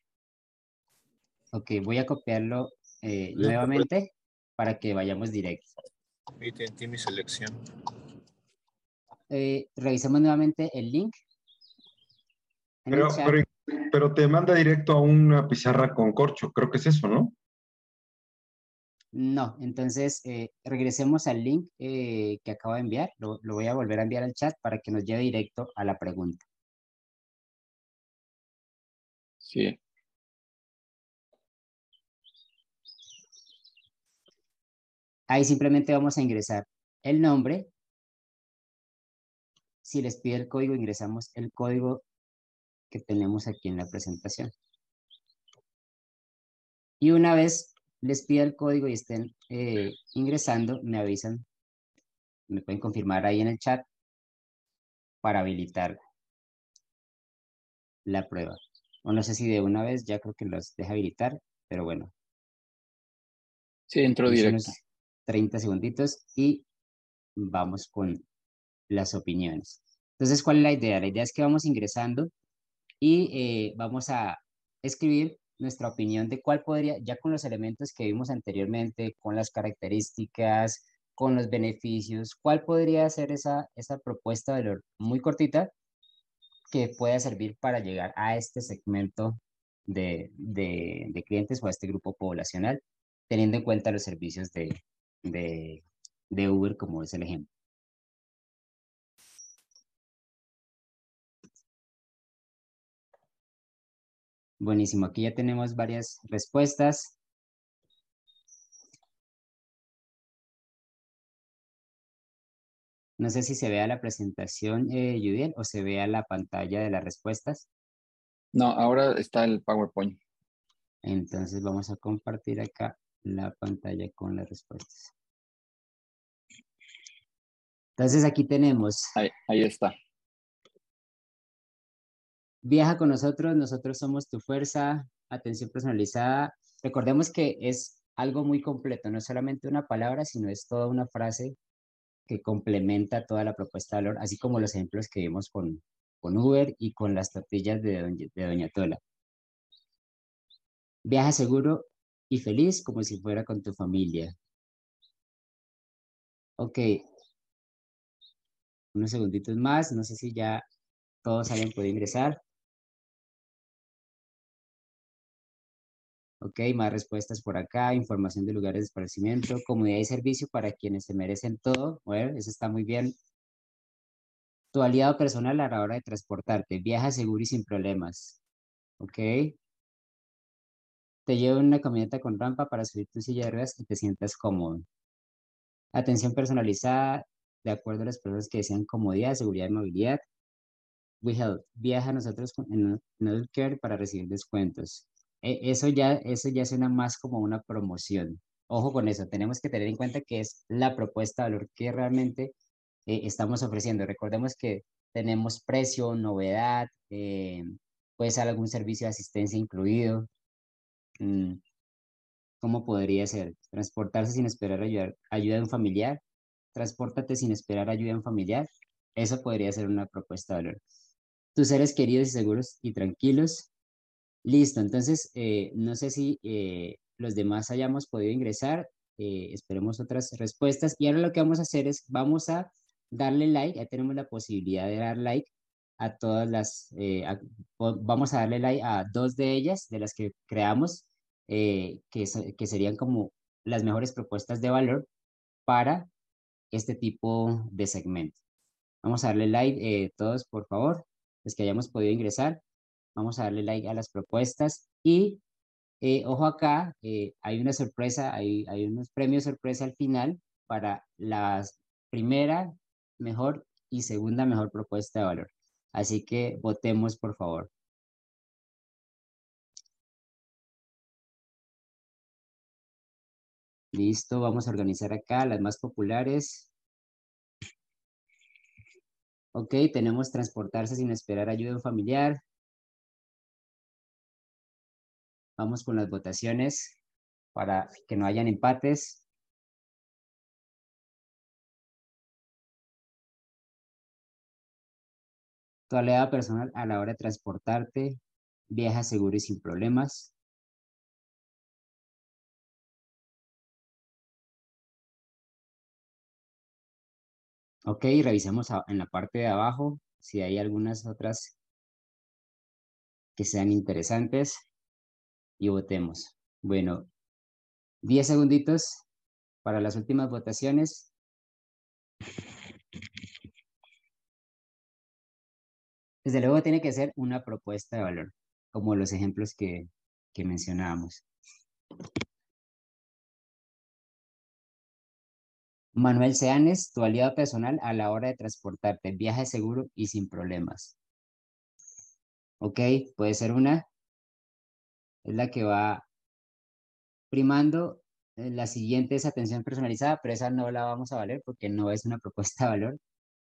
Ok, voy a copiarlo eh, nuevamente para que vayamos directo. Y mi selección. Eh, revisemos nuevamente el link. Pero, pero, te manda directo a una pizarra con corcho, creo que es eso, ¿no? No, entonces eh, regresemos al link eh, que acabo de enviar, lo, lo, voy a volver a enviar al chat para que nos lleve directo a la pregunta. Sí. Ahí simplemente vamos a ingresar el nombre si les pide el código, ingresamos el código que tenemos aquí en la presentación. Y una vez les pida el código y estén eh, ingresando, me avisan, me pueden confirmar ahí en el chat para habilitar la prueba. O no sé si de una vez ya creo que los deja habilitar, pero bueno. Sí, entró directo. 30 segunditos y vamos con las opiniones. Entonces, ¿cuál es la idea? La idea es que vamos ingresando y eh, vamos a escribir nuestra opinión de cuál podría, ya con los elementos que vimos anteriormente, con las características, con los beneficios, cuál podría ser esa, esa propuesta de valor muy cortita que pueda servir para llegar a este segmento de, de, clientes o a este grupo poblacional, teniendo en cuenta los servicios de, de Uber como es el ejemplo. Buenísimo, aquí ya tenemos varias respuestas. No sé si se vea la presentación, eh, Judiel, o se vea la pantalla de las respuestas. No, ahora está el PowerPoint. Entonces vamos a compartir acá la pantalla con las respuestas. Entonces aquí tenemos. ahí está. Viaja con nosotros, nosotros somos tu fuerza, atención personalizada. Recordemos que es algo muy completo, no solamente una palabra, sino es toda una frase que complementa toda la propuesta de valor, así como los ejemplos que vimos con, con Uber y con las tortillas de Doña, de Doña Tola. Viaja seguro y feliz como si fuera con tu familia. Ok. Unos segunditos más, no sé si ya todos hayan podido ingresar. Ok, más respuestas por acá, información de lugares de esparcimiento, comunidad y servicio para quienes se merecen todo. Bueno, eso está muy bien. Tu aliado personal a la hora de transportarte. Viaja seguro y sin problemas. Ok. Te llevo en una camioneta con rampa para subir tu silla de ruedas y te sientas cómodo. Atención personalizada de acuerdo a las personas que desean comodidad, seguridad y movilidad. We Help. Viaja nosotros en Node Care para recibir descuentos. E, eso ya, eso ya suena más como una promoción. Ojo con eso, tenemos que tener en cuenta que es la propuesta de valor que realmente eh, estamos ofreciendo. Recordemos que tenemos precio, novedad, eh, puede ser algún servicio de asistencia incluido. Mm, ¿Cómo podría ser? Transportarse sin esperar ayuda, ayuda de un familiar. Transpórtate sin esperar ayuda de un familiar. Eso podría ser una propuesta de valor. Tus seres queridos y seguros y tranquilos. Listo, entonces eh, no sé si eh, los demás hayamos podido ingresar. Eh, esperemos otras respuestas. Y ahora lo que vamos a hacer es, vamos a darle like. Ya tenemos la posibilidad de dar like a todas las, vamos a darle like a dos de ellas, de las que creamos que, que serían como las mejores propuestas de valor para este tipo de segmento. Vamos a darle like todos, por favor, los que hayamos podido ingresar. Vamos a darle like a las propuestas y eh, ojo acá, hay una sorpresa, hay, hay unos premios sorpresa al final para la primera mejor y segunda mejor propuesta de valor. Así que votemos, por favor. Listo, vamos a organizar acá las más populares. Ok, tenemos transportarse sin esperar ayuda familiar. Vamos con las votaciones para que no hayan empates. Tu personal a la hora de transportarte, viaja seguro y sin problemas. Ok, revisemos en la parte de abajo si hay algunas otras que sean interesantes y votemos. Bueno, 10 segunditos para las últimas votaciones. Desde luego tiene que ser una propuesta de valor, como los ejemplos que, que mencionábamos. Manuel Seanes, tu aliado personal a la hora de transportarte, viaje seguro y sin problemas. Ok, puede ser una. Es la que va primando. Eh, la siguiente es atención personalizada, pero esa no la vamos a valer porque no es una propuesta de valor.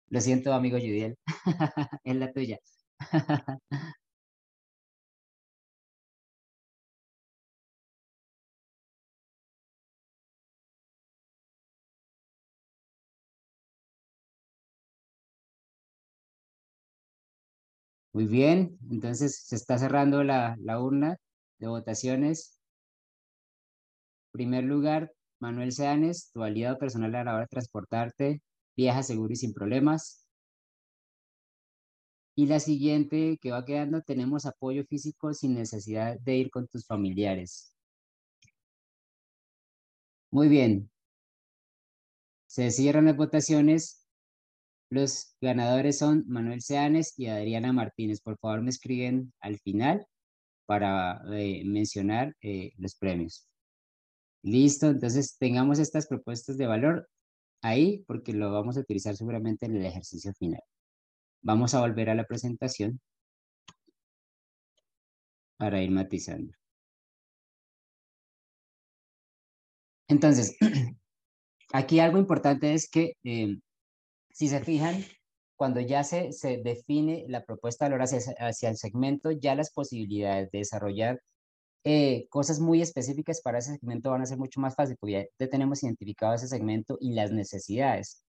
Lo siento, amigo Judiel. es la tuya. Muy bien, entonces se está cerrando la, urna de votaciones. Primer lugar, Manuel Seanes, tu aliado personal a la hora de transportarte, viaja seguro y sin problemas. Y la siguiente que va quedando, tenemos apoyo físico sin necesidad de ir con tus familiares. Muy bien. Se cierran las votaciones los ganadores son Manuel Seanes y Adriana Martínez. Por favor, me escriben al final para eh, mencionar eh, los premios. Listo, entonces tengamos estas propuestas de valor ahí porque lo vamos a utilizar seguramente en el ejercicio final. Vamos a volver a la presentación para ir matizando. Entonces, aquí algo importante es que eh, si se fijan, cuando ya se, se define la propuesta de valor hacia, el segmento, ya las posibilidades de desarrollar eh, cosas muy específicas para ese segmento van a ser mucho más fáciles, porque ya tenemos identificado ese segmento y las necesidades.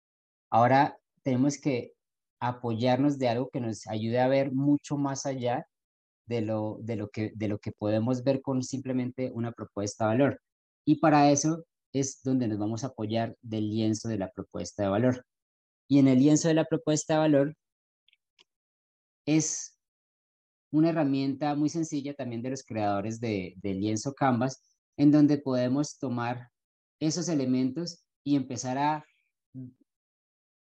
Ahora tenemos que apoyarnos de algo que nos ayude a ver mucho más allá de lo, de lo, que, de lo que podemos ver con simplemente una propuesta de valor. Y para eso es donde nos vamos a apoyar del lienzo de la propuesta de valor. Y en el lienzo de la propuesta de valor es una herramienta muy sencilla también de los creadores de, lienzo Canvas, en donde podemos tomar esos elementos y empezar a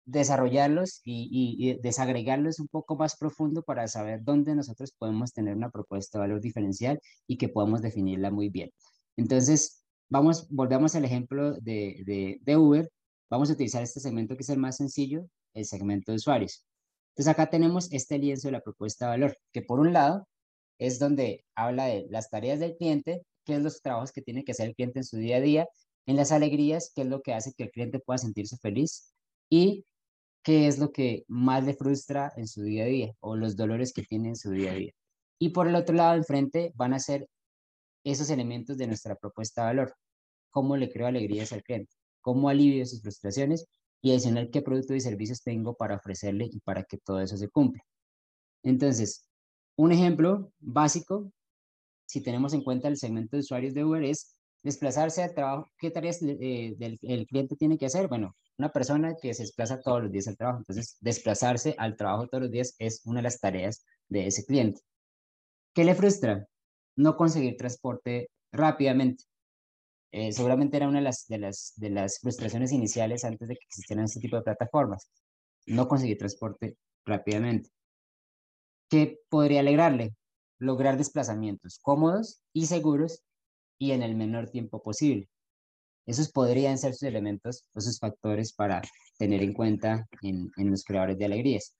desarrollarlos y, desagregarlos un poco más profundo para saber dónde nosotros podemos tener una propuesta de valor diferencial y que podamos definirla muy bien. Entonces, vamos, volvamos al ejemplo de, de Uber Vamos a utilizar este segmento que es el más sencillo, el segmento de usuarios. Entonces acá tenemos este lienzo de la propuesta de valor, que por un lado es donde habla de las tareas del cliente, qué es los trabajos que tiene que hacer el cliente en su día a día, en las alegrías, qué es lo que hace que el cliente pueda sentirse feliz y qué es lo que más le frustra en su día a día o los dolores que tiene en su día a día. Y por el otro lado, enfrente, van a ser esos elementos de nuestra propuesta de valor. ¿Cómo le creo alegrías al cliente? ¿Cómo alivio sus frustraciones? Y adicional, ¿qué productos y servicios tengo para ofrecerle y para que todo eso se cumpla? Entonces, un ejemplo básico, si tenemos en cuenta el segmento de usuarios de Uber, es desplazarse al trabajo. ¿Qué tareas eh, el cliente tiene que hacer? Bueno, una persona que se desplaza todos los días al trabajo. Entonces, desplazarse al trabajo todos los días es una de las tareas de ese cliente. ¿Qué le frustra? No conseguir transporte rápidamente. Eh, seguramente era una de las, de, las, de las frustraciones iniciales antes de que existieran este tipo de plataformas. No conseguir transporte rápidamente. ¿Qué podría alegrarle? Lograr desplazamientos cómodos y seguros y en el menor tiempo posible. Esos podrían ser sus elementos o sus factores para tener en cuenta en, en los creadores de alegrías.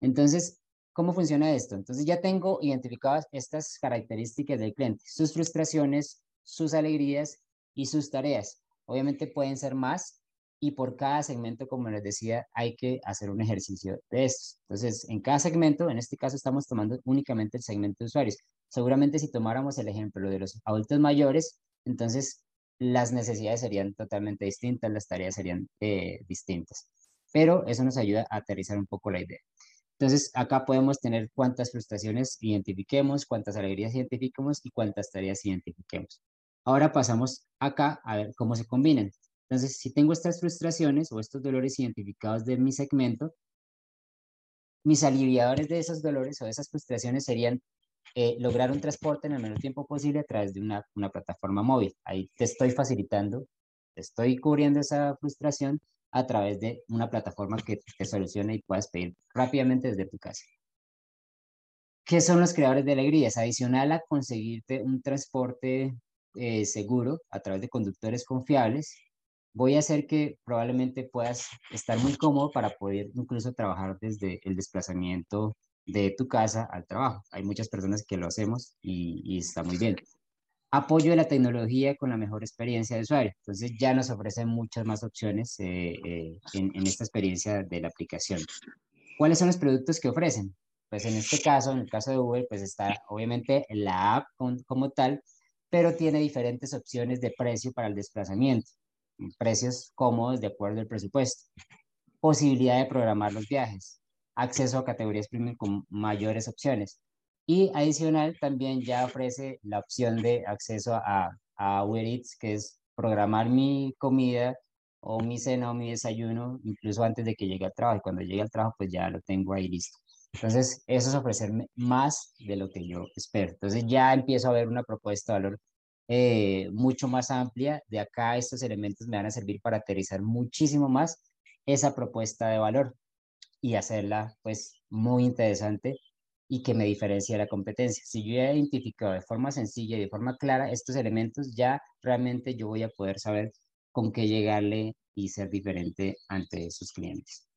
Entonces, ¿cómo funciona esto? Entonces ya tengo identificadas estas características del cliente, sus frustraciones, sus alegrías y sus tareas. Obviamente pueden ser más y por cada segmento, como les decía, hay que hacer un ejercicio de estos. Entonces, en cada segmento, en este caso estamos tomando únicamente el segmento de usuarios. Seguramente si tomáramos el ejemplo de los adultos mayores, entonces las necesidades serían totalmente distintas, las tareas serían eh, distintas. Pero eso nos ayuda a aterrizar un poco la idea. Entonces, acá podemos tener cuántas frustraciones identifiquemos, cuántas alegrías identifiquemos y cuántas tareas identifiquemos. Ahora pasamos acá a ver cómo se combinan. Entonces, si tengo estas frustraciones o estos dolores identificados de mi segmento, mis aliviadores de esos dolores o de esas frustraciones serían eh, lograr un transporte en el menor tiempo posible a través de una, una plataforma móvil. Ahí te estoy facilitando, te estoy cubriendo esa frustración a través de una plataforma que te solucione y puedas pedir rápidamente desde tu casa. ¿Qué son los creadores de alegrías? Adicional a conseguirte un transporte eh, seguro a través de conductores confiables, voy a hacer que probablemente puedas estar muy cómodo para poder incluso trabajar desde el desplazamiento de tu casa al trabajo. Hay muchas personas que lo hacemos y, está muy bien. Apoyo de la tecnología con la mejor experiencia de usuario. Entonces ya nos ofrecen muchas más opciones eh, eh, en, esta experiencia de la aplicación. ¿Cuáles son los productos que ofrecen? Pues en este caso, en el caso de Uber, pues está obviamente la app como tal, pero tiene diferentes opciones de precio para el desplazamiento. Precios cómodos de acuerdo al presupuesto. Posibilidad de programar los viajes acceso a categorías premium con mayores opciones. Y adicional también ya ofrece la opción de acceso a, a Uber Eats, que es programar mi comida o mi cena o mi desayuno, incluso antes de que llegue al trabajo. Y cuando llegue al trabajo, pues ya lo tengo ahí listo. Entonces, eso es ofrecerme más de lo que yo espero. Entonces, ya empiezo a ver una propuesta de valor eh, mucho más amplia. De acá, estos elementos me van a servir para aterrizar muchísimo más esa propuesta de valor y hacerla pues muy interesante y que me diferencie de la competencia. Si yo he identificado de forma sencilla y de forma clara estos elementos, ya realmente yo voy a poder saber con qué llegarle y ser diferente ante esos clientes.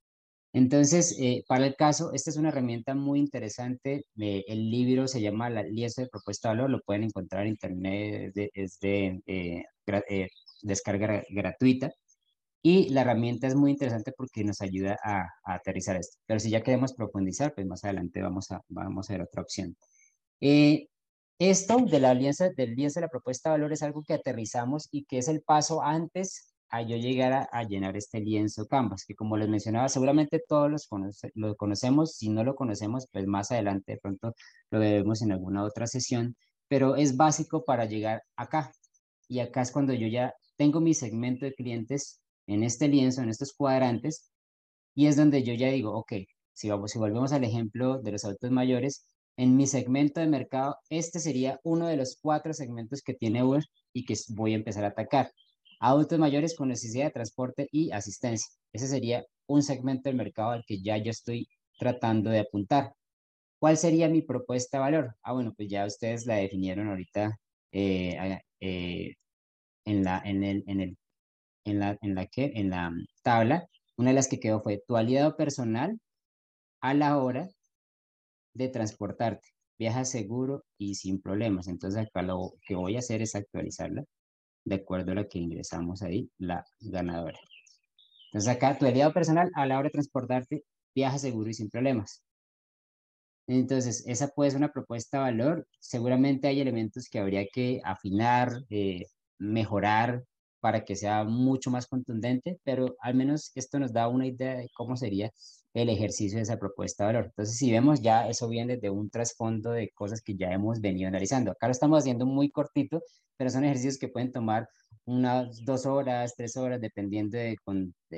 Entonces, eh, para el caso, esta es una herramienta muy interesante. Eh, el libro se llama La lienzo de propuesta de valor, lo pueden encontrar en internet, es de, eh, descarga gratuita. Y la herramienta es muy interesante porque nos ayuda a, aterrizar esto. Pero si ya queremos profundizar, pues más adelante vamos a, vamos a ver otra opción. Eh, esto de la alianza, del lienzo de la propuesta de valor es algo que aterrizamos y que es el paso antes a yo llegar a, llenar este lienzo Canvas, que como les mencionaba, seguramente todos los lo conocemos. Si no lo conocemos, pues más adelante de pronto lo veremos en alguna otra sesión, pero es básico para llegar acá. Y acá es cuando yo ya tengo mi segmento de clientes en este lienzo, en estos cuadrantes, y es donde yo ya digo, ok, si, vamos, si volvemos al ejemplo de los adultos mayores, en mi segmento de mercado, este sería uno de los cuatro segmentos que tiene Uber y que voy a empezar a atacar. Adultos mayores con necesidad de transporte y asistencia. Ese sería un segmento del mercado al que ya yo estoy tratando de apuntar. ¿Cuál sería mi propuesta de valor? Ah, bueno, pues ya ustedes la definieron ahorita eh, eh, en, la, en, la tabla, una de las que quedó fue tu aliado personal a la hora de transportarte. Viaja seguro y sin problemas. Entonces acá lo que voy a hacer es actualizarla de acuerdo a lo que ingresamos ahí, la ganadora. Entonces acá tu aliado personal a la hora de transportarte viaja seguro y sin problemas. Entonces, esa puede ser una propuesta de valor. Seguramente hay elementos que habría que afinar, eh, mejorar para que sea mucho más contundente, pero al menos esto nos da una idea de cómo sería el ejercicio de esa propuesta de valor. Entonces, si vemos ya, eso viene de un trasfondo de cosas que ya hemos venido analizando. Acá lo estamos haciendo muy cortito, pero son ejercicios que pueden tomar unas dos horas, tres horas, dependiendo de,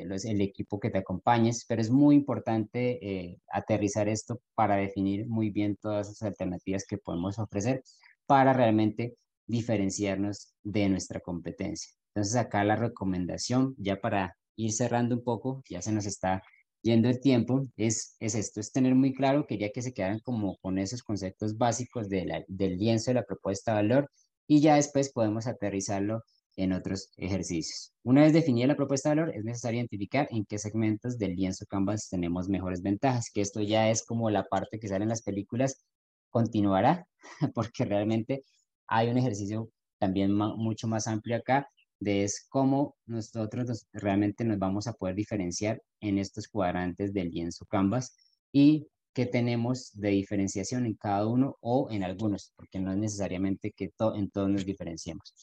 los, el equipo que te acompañes, pero es muy importante eh, aterrizar esto para definir muy bien todas las alternativas que podemos ofrecer para realmente diferenciarnos de nuestra competencia. Entonces acá la recomendación, ya para ir cerrando un poco, ya se nos está yendo el tiempo, es, es esto, es tener muy claro que ya que se quedan como con esos conceptos básicos de del lienzo de la propuesta de valor y ya después podemos aterrizarlo en otros ejercicios. Una vez definida la propuesta de valor, es necesario identificar en qué segmentos del lienzo Canvas tenemos mejores ventajas, que esto ya es como la parte que sale en las películas, continuará, porque realmente hay un ejercicio también mucho más amplio acá de es cómo nosotros realmente nos vamos a poder diferenciar en estos cuadrantes del lienzo Canvas y qué tenemos de diferenciación en cada uno o en algunos, porque no es necesariamente que en todos nos diferenciemos.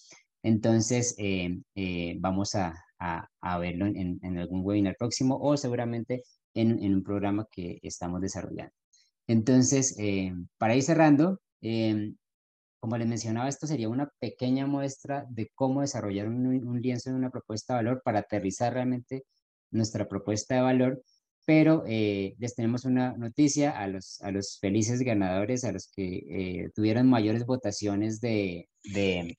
Entonces, eh, eh, vamos a, a, verlo en, algún webinar próximo o seguramente en, en, un programa que estamos desarrollando. Entonces, eh, para ir cerrando, como les mencionaba, esto sería una pequeña muestra de cómo desarrollar un, lienzo de una propuesta de valor para aterrizar realmente nuestra propuesta de valor, pero eh, les tenemos una noticia a los, a los felices ganadores, a los que eh, tuvieron mayores votaciones de, de,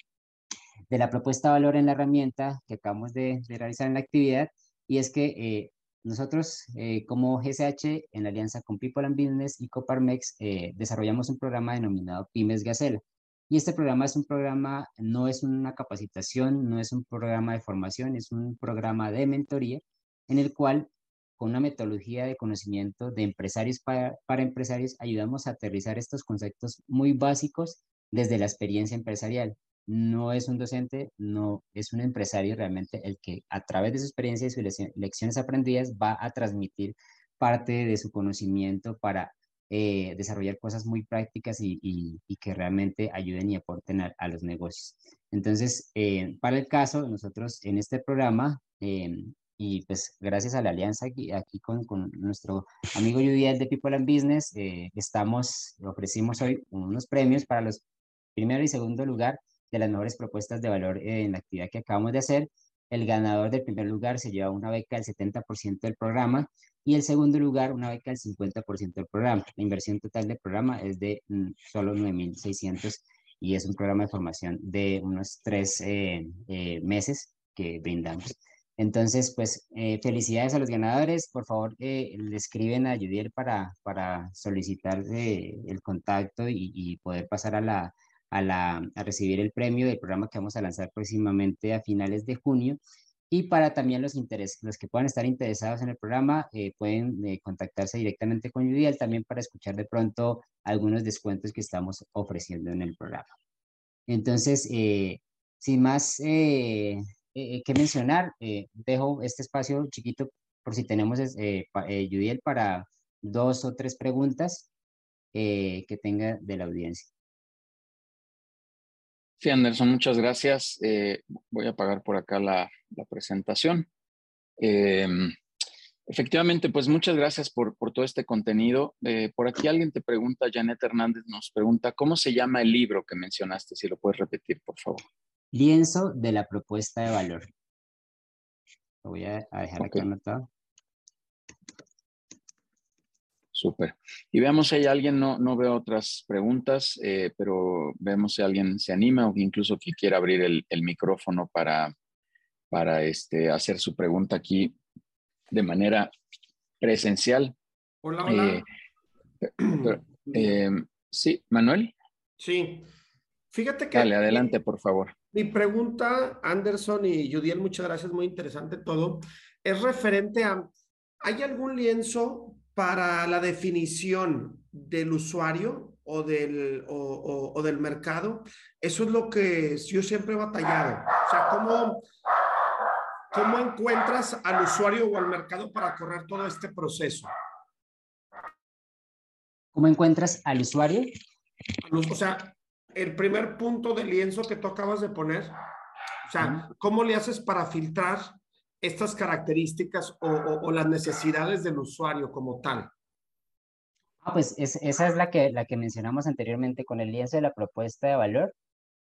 de, la propuesta de valor en la herramienta que acabamos de, realizar en la actividad, y es que eh, nosotros como GSH en alianza con People and Business y Coparmex desarrollamos un programa denominado Pymes Gacela. Y este programa es un programa, no es una capacitación, no es un programa de formación, es un programa de mentoría en el cual con una metodología de conocimiento de empresarios para, para empresarios ayudamos a aterrizar estos conceptos muy básicos desde la experiencia empresarial. No es un docente, no es un empresario realmente el que a través de su experiencia y sus lecciones aprendidas va a transmitir parte de su conocimiento para eh, desarrollar cosas muy prácticas y, que realmente ayuden y aporten a, los negocios. Entonces, eh, para el caso, nosotros en este programa, em, y pues gracias a la alianza aquí, aquí con, nuestro amigo Judiel de People and Business, eh, estamos, ofrecimos hoy unos premios para los primero y segundo lugar de las mejores propuestas de valor en la actividad que acabamos de hacer. El ganador del primer lugar se lleva una beca del 70% del programa y el segundo lugar una beca del 50% del programa. La inversión total del programa es de mm, solo 9.600 y es un programa de formación de unos tres eh, eh, meses que brindamos. Entonces, pues eh, felicidades a los ganadores. Por favor, le escriben a Judiel para, para solicitar el contacto y, y, poder pasar a la, a, la, a recibir el premio del programa que vamos a lanzar próximamente a finales de junio. Y para también los, los que puedan estar interesados en el programa, eh, pueden eh, contactarse directamente con Judiel también para escuchar de pronto algunos descuentos que estamos ofreciendo en el programa. Entonces, eh, sin más que mencionar, dejo este espacio chiquito por si tenemos, Judiel, para dos o tres preguntas que tenga de la audiencia. Sí, Anderson, muchas gracias. Eh, voy a apagar por acá la, presentación. Em, efectivamente, pues muchas gracias por, todo este contenido. Eh, por aquí alguien te pregunta, Janet Hernández nos pregunta, ¿cómo se llama el libro que mencionaste? Si lo puedes repetir, por favor. Lienzo de la propuesta de valor. Lo voy a, dejar aquí anotado. Súper. Y veamos si hay alguien, no, no veo otras preguntas, eh, pero vemos si alguien se anima o incluso que quiera abrir el, micrófono para, para este, hacer su pregunta aquí de manera presencial. Hola, hola. Eh, eh, sí, Manuel. Sí. Fíjate que... Dale, adelante, por favor. Mi pregunta, Anderson y Judiel, muchas gracias, muy interesante todo, es referente a, ¿hay algún lienzo para la definición del usuario o del, o, del mercado, eso es lo que yo siempre he batallado. O sea, ¿cómo, ¿cómo encuentras al usuario o al mercado para correr todo este proceso? ¿Cómo encuentras al usuario? O sea, el primer punto del lienzo que tú acabas de poner, o sea, ¿cómo le haces para filtrar estas características o, las necesidades del usuario como tal? Ah, pues esa es la que, la que mencionamos anteriormente con el lienzo de la propuesta de valor.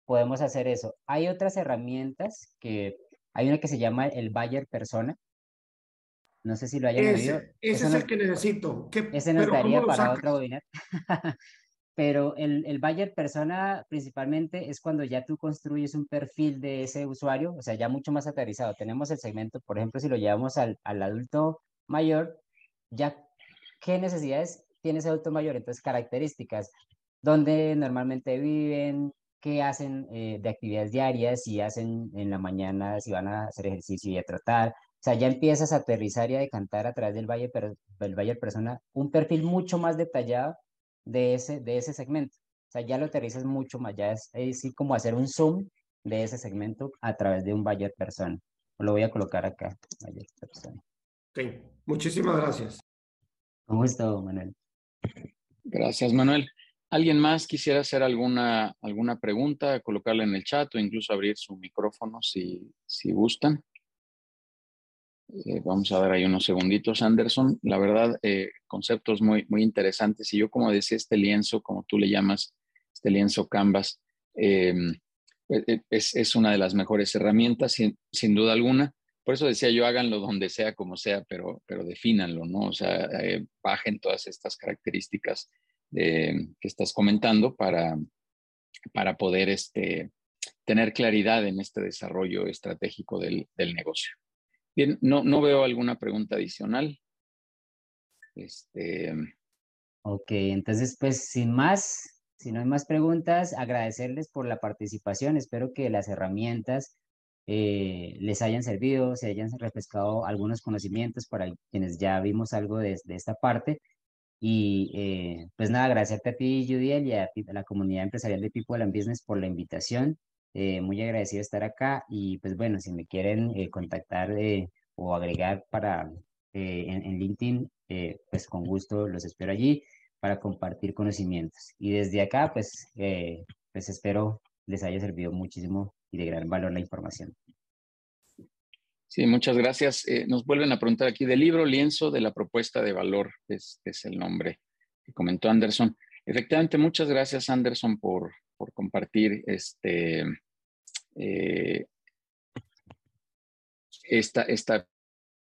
Podemos hacer eso. Hay otras herramientas que hay una que se llama el Bayer Persona. No sé si lo hayan oído. Ese es el que necesito. ese nos daría para otro webinar. Pero el, el Bayer Persona principalmente es cuando ya tú construyes un perfil de ese usuario, o sea, ya mucho más aterrizado. Tenemos el segmento, por ejemplo, si lo llevamos al, al adulto mayor, ya qué necesidades tiene ese adulto mayor, entonces características, dónde normalmente viven, qué hacen eh, de actividades diarias, si hacen en la mañana, si van a hacer ejercicio y a tratar. O sea, ya empiezas a aterrizar y a decantar a través del Valle, del Persona un perfil mucho más detallado de ese, de ese segmento. O sea, ya lo aterrizas mucho más, ya es así como hacer un zoom de ese segmento a través de un Bayer Persona. Lo voy a colocar acá, Persona. Sí, muchísimas gracias. Con gusto, Manuel. Gracias, Manuel. ¿Alguien más quisiera hacer alguna, alguna pregunta, colocarla en el chat o incluso abrir su micrófono si, si gustan? Eh, vamos a dar ahí unos segunditos, Anderson. La verdad, eh, conceptos muy, muy interesantes. Y yo, como decía, este lienzo, como tú le llamas, este lienzo Canvas, em, e, e, es, es, una de las mejores herramientas, sin, sin, duda alguna. Por eso decía yo, háganlo donde sea, como sea, pero, pero defínanlo, ¿no? O sea, eh, bajen todas estas características que estás comentando para, para poder este, tener claridad en este desarrollo estratégico del, del negocio. Bien, no, no veo alguna pregunta adicional. Este... Ok, entonces pues sin más, si no hay más preguntas, agradecerles por la participación. Espero que las herramientas eh, les hayan servido, se hayan refrescado algunos conocimientos para quienes ya vimos algo de, de esta parte. Y eh, pues nada, agradecerte a ti, Judiel, y a, la comunidad empresarial de People and Business por la invitación. Eh, muy agradecido de estar acá y pues bueno, si me quieren eh, contactar o agregar para en, en, LinkedIn, pues con gusto los espero allí para compartir conocimientos. Y desde acá, pues, pues espero les haya servido muchísimo y de gran valor la información. Sí, muchas gracias. Eh, nos vuelven a preguntar aquí del libro Lienzo de la propuesta de valor, es, es el nombre que comentó Anderson. Efectivamente, muchas gracias Anderson por, por compartir este, eh, esta, esta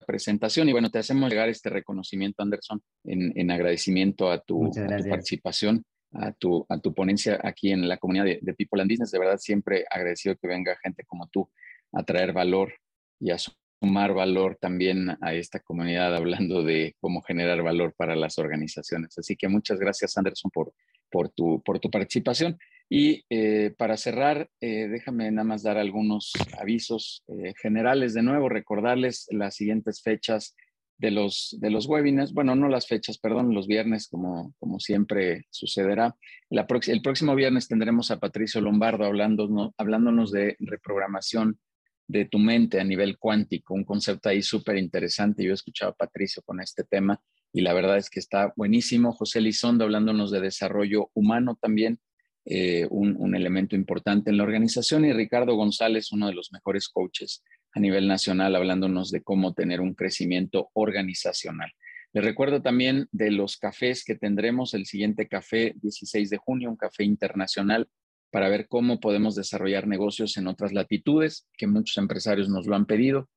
presentación y bueno, te hacemos llegar este reconocimiento Anderson en, en agradecimiento a tu, participación, a tu, a tu ponencia aquí en la comunidad de, de People and Business. De verdad, siempre agradecido que venga gente como tú a traer valor y a sumar valor también a esta comunidad hablando de cómo generar valor para las organizaciones. Así que muchas gracias, Anderson, por, por, tu, por tu participación. Y eh, para cerrar, eh, déjame nada más dar algunos avisos eh, generales de nuevo, recordarles las siguientes fechas de los, de los webinars, bueno, no las fechas, perdón, los viernes, como, como siempre sucederá. El próximo viernes tendremos a Patricio Lombardo hablándonos, hablándonos de reprogramación de tu mente a nivel cuántico, un concepto ahí súper interesante. Yo he escuchado a Patricio con este tema y la verdad es que está buenísimo. José Lizondo hablándonos de desarrollo humano también, eh, un, elemento importante en la organización, y Ricardo González, uno de los mejores coaches a nivel nacional, hablándonos de cómo tener un crecimiento organizacional. Les recuerdo también de los cafés que tendremos, el siguiente café 16 de junio, un café internacional para ver cómo podemos desarrollar negocios en otras latitudes, que muchos empresarios nos lo han pedido.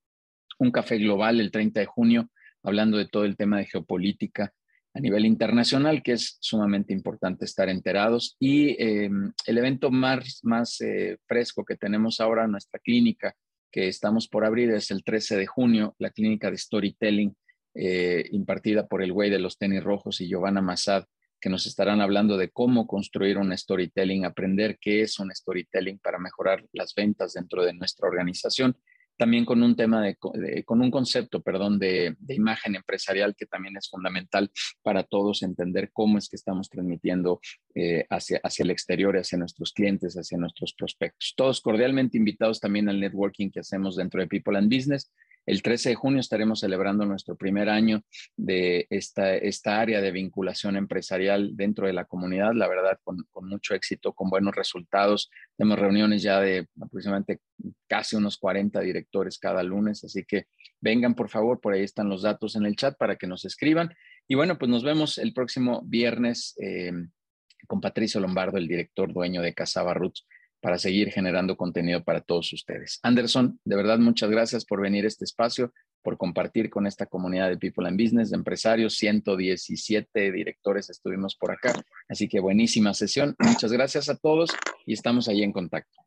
Un café global el 30 de junio, hablando de todo el tema de geopolítica a nivel internacional, que es sumamente importante estar enterados. Y em, el evento más, más eh, fresco que tenemos ahora en nuestra clínica, que estamos por abrir, es el 13 de junio, la clínica de storytelling eh, impartida por el güey de los tenis rojos y Giovanna Massad que nos estarán hablando de cómo construir un storytelling, aprender qué es un storytelling para mejorar las ventas dentro de nuestra organización. También con un tema de, con un concepto, perdón, de, imagen empresarial que también es fundamental para todos entender cómo es que estamos transmitiendo eh, hacia, hacia el exterior, hacia nuestros clientes, hacia nuestros prospectos. Todos cordialmente invitados también al networking que hacemos dentro de People and Business El 13 de junio estaremos celebrando nuestro primer año de esta, esta área de vinculación empresarial dentro de la comunidad, la verdad, con, mucho éxito, con buenos resultados. Tenemos reuniones ya de aproximadamente casi unos 40 directores cada lunes, así que vengan por favor, por ahí están los datos en el chat para que nos escriban. Y bueno, pues nos vemos el próximo viernes eh, con Patricio Lombardo, el director dueño de Casaba Roots para seguir generando contenido para todos ustedes. Anderson, de verdad, muchas gracias por venir a este espacio, por compartir con esta comunidad de People and Business, de empresarios, 117 directores estuvimos por acá, así que buenísima sesión. Muchas gracias a todos y estamos ahí en contacto.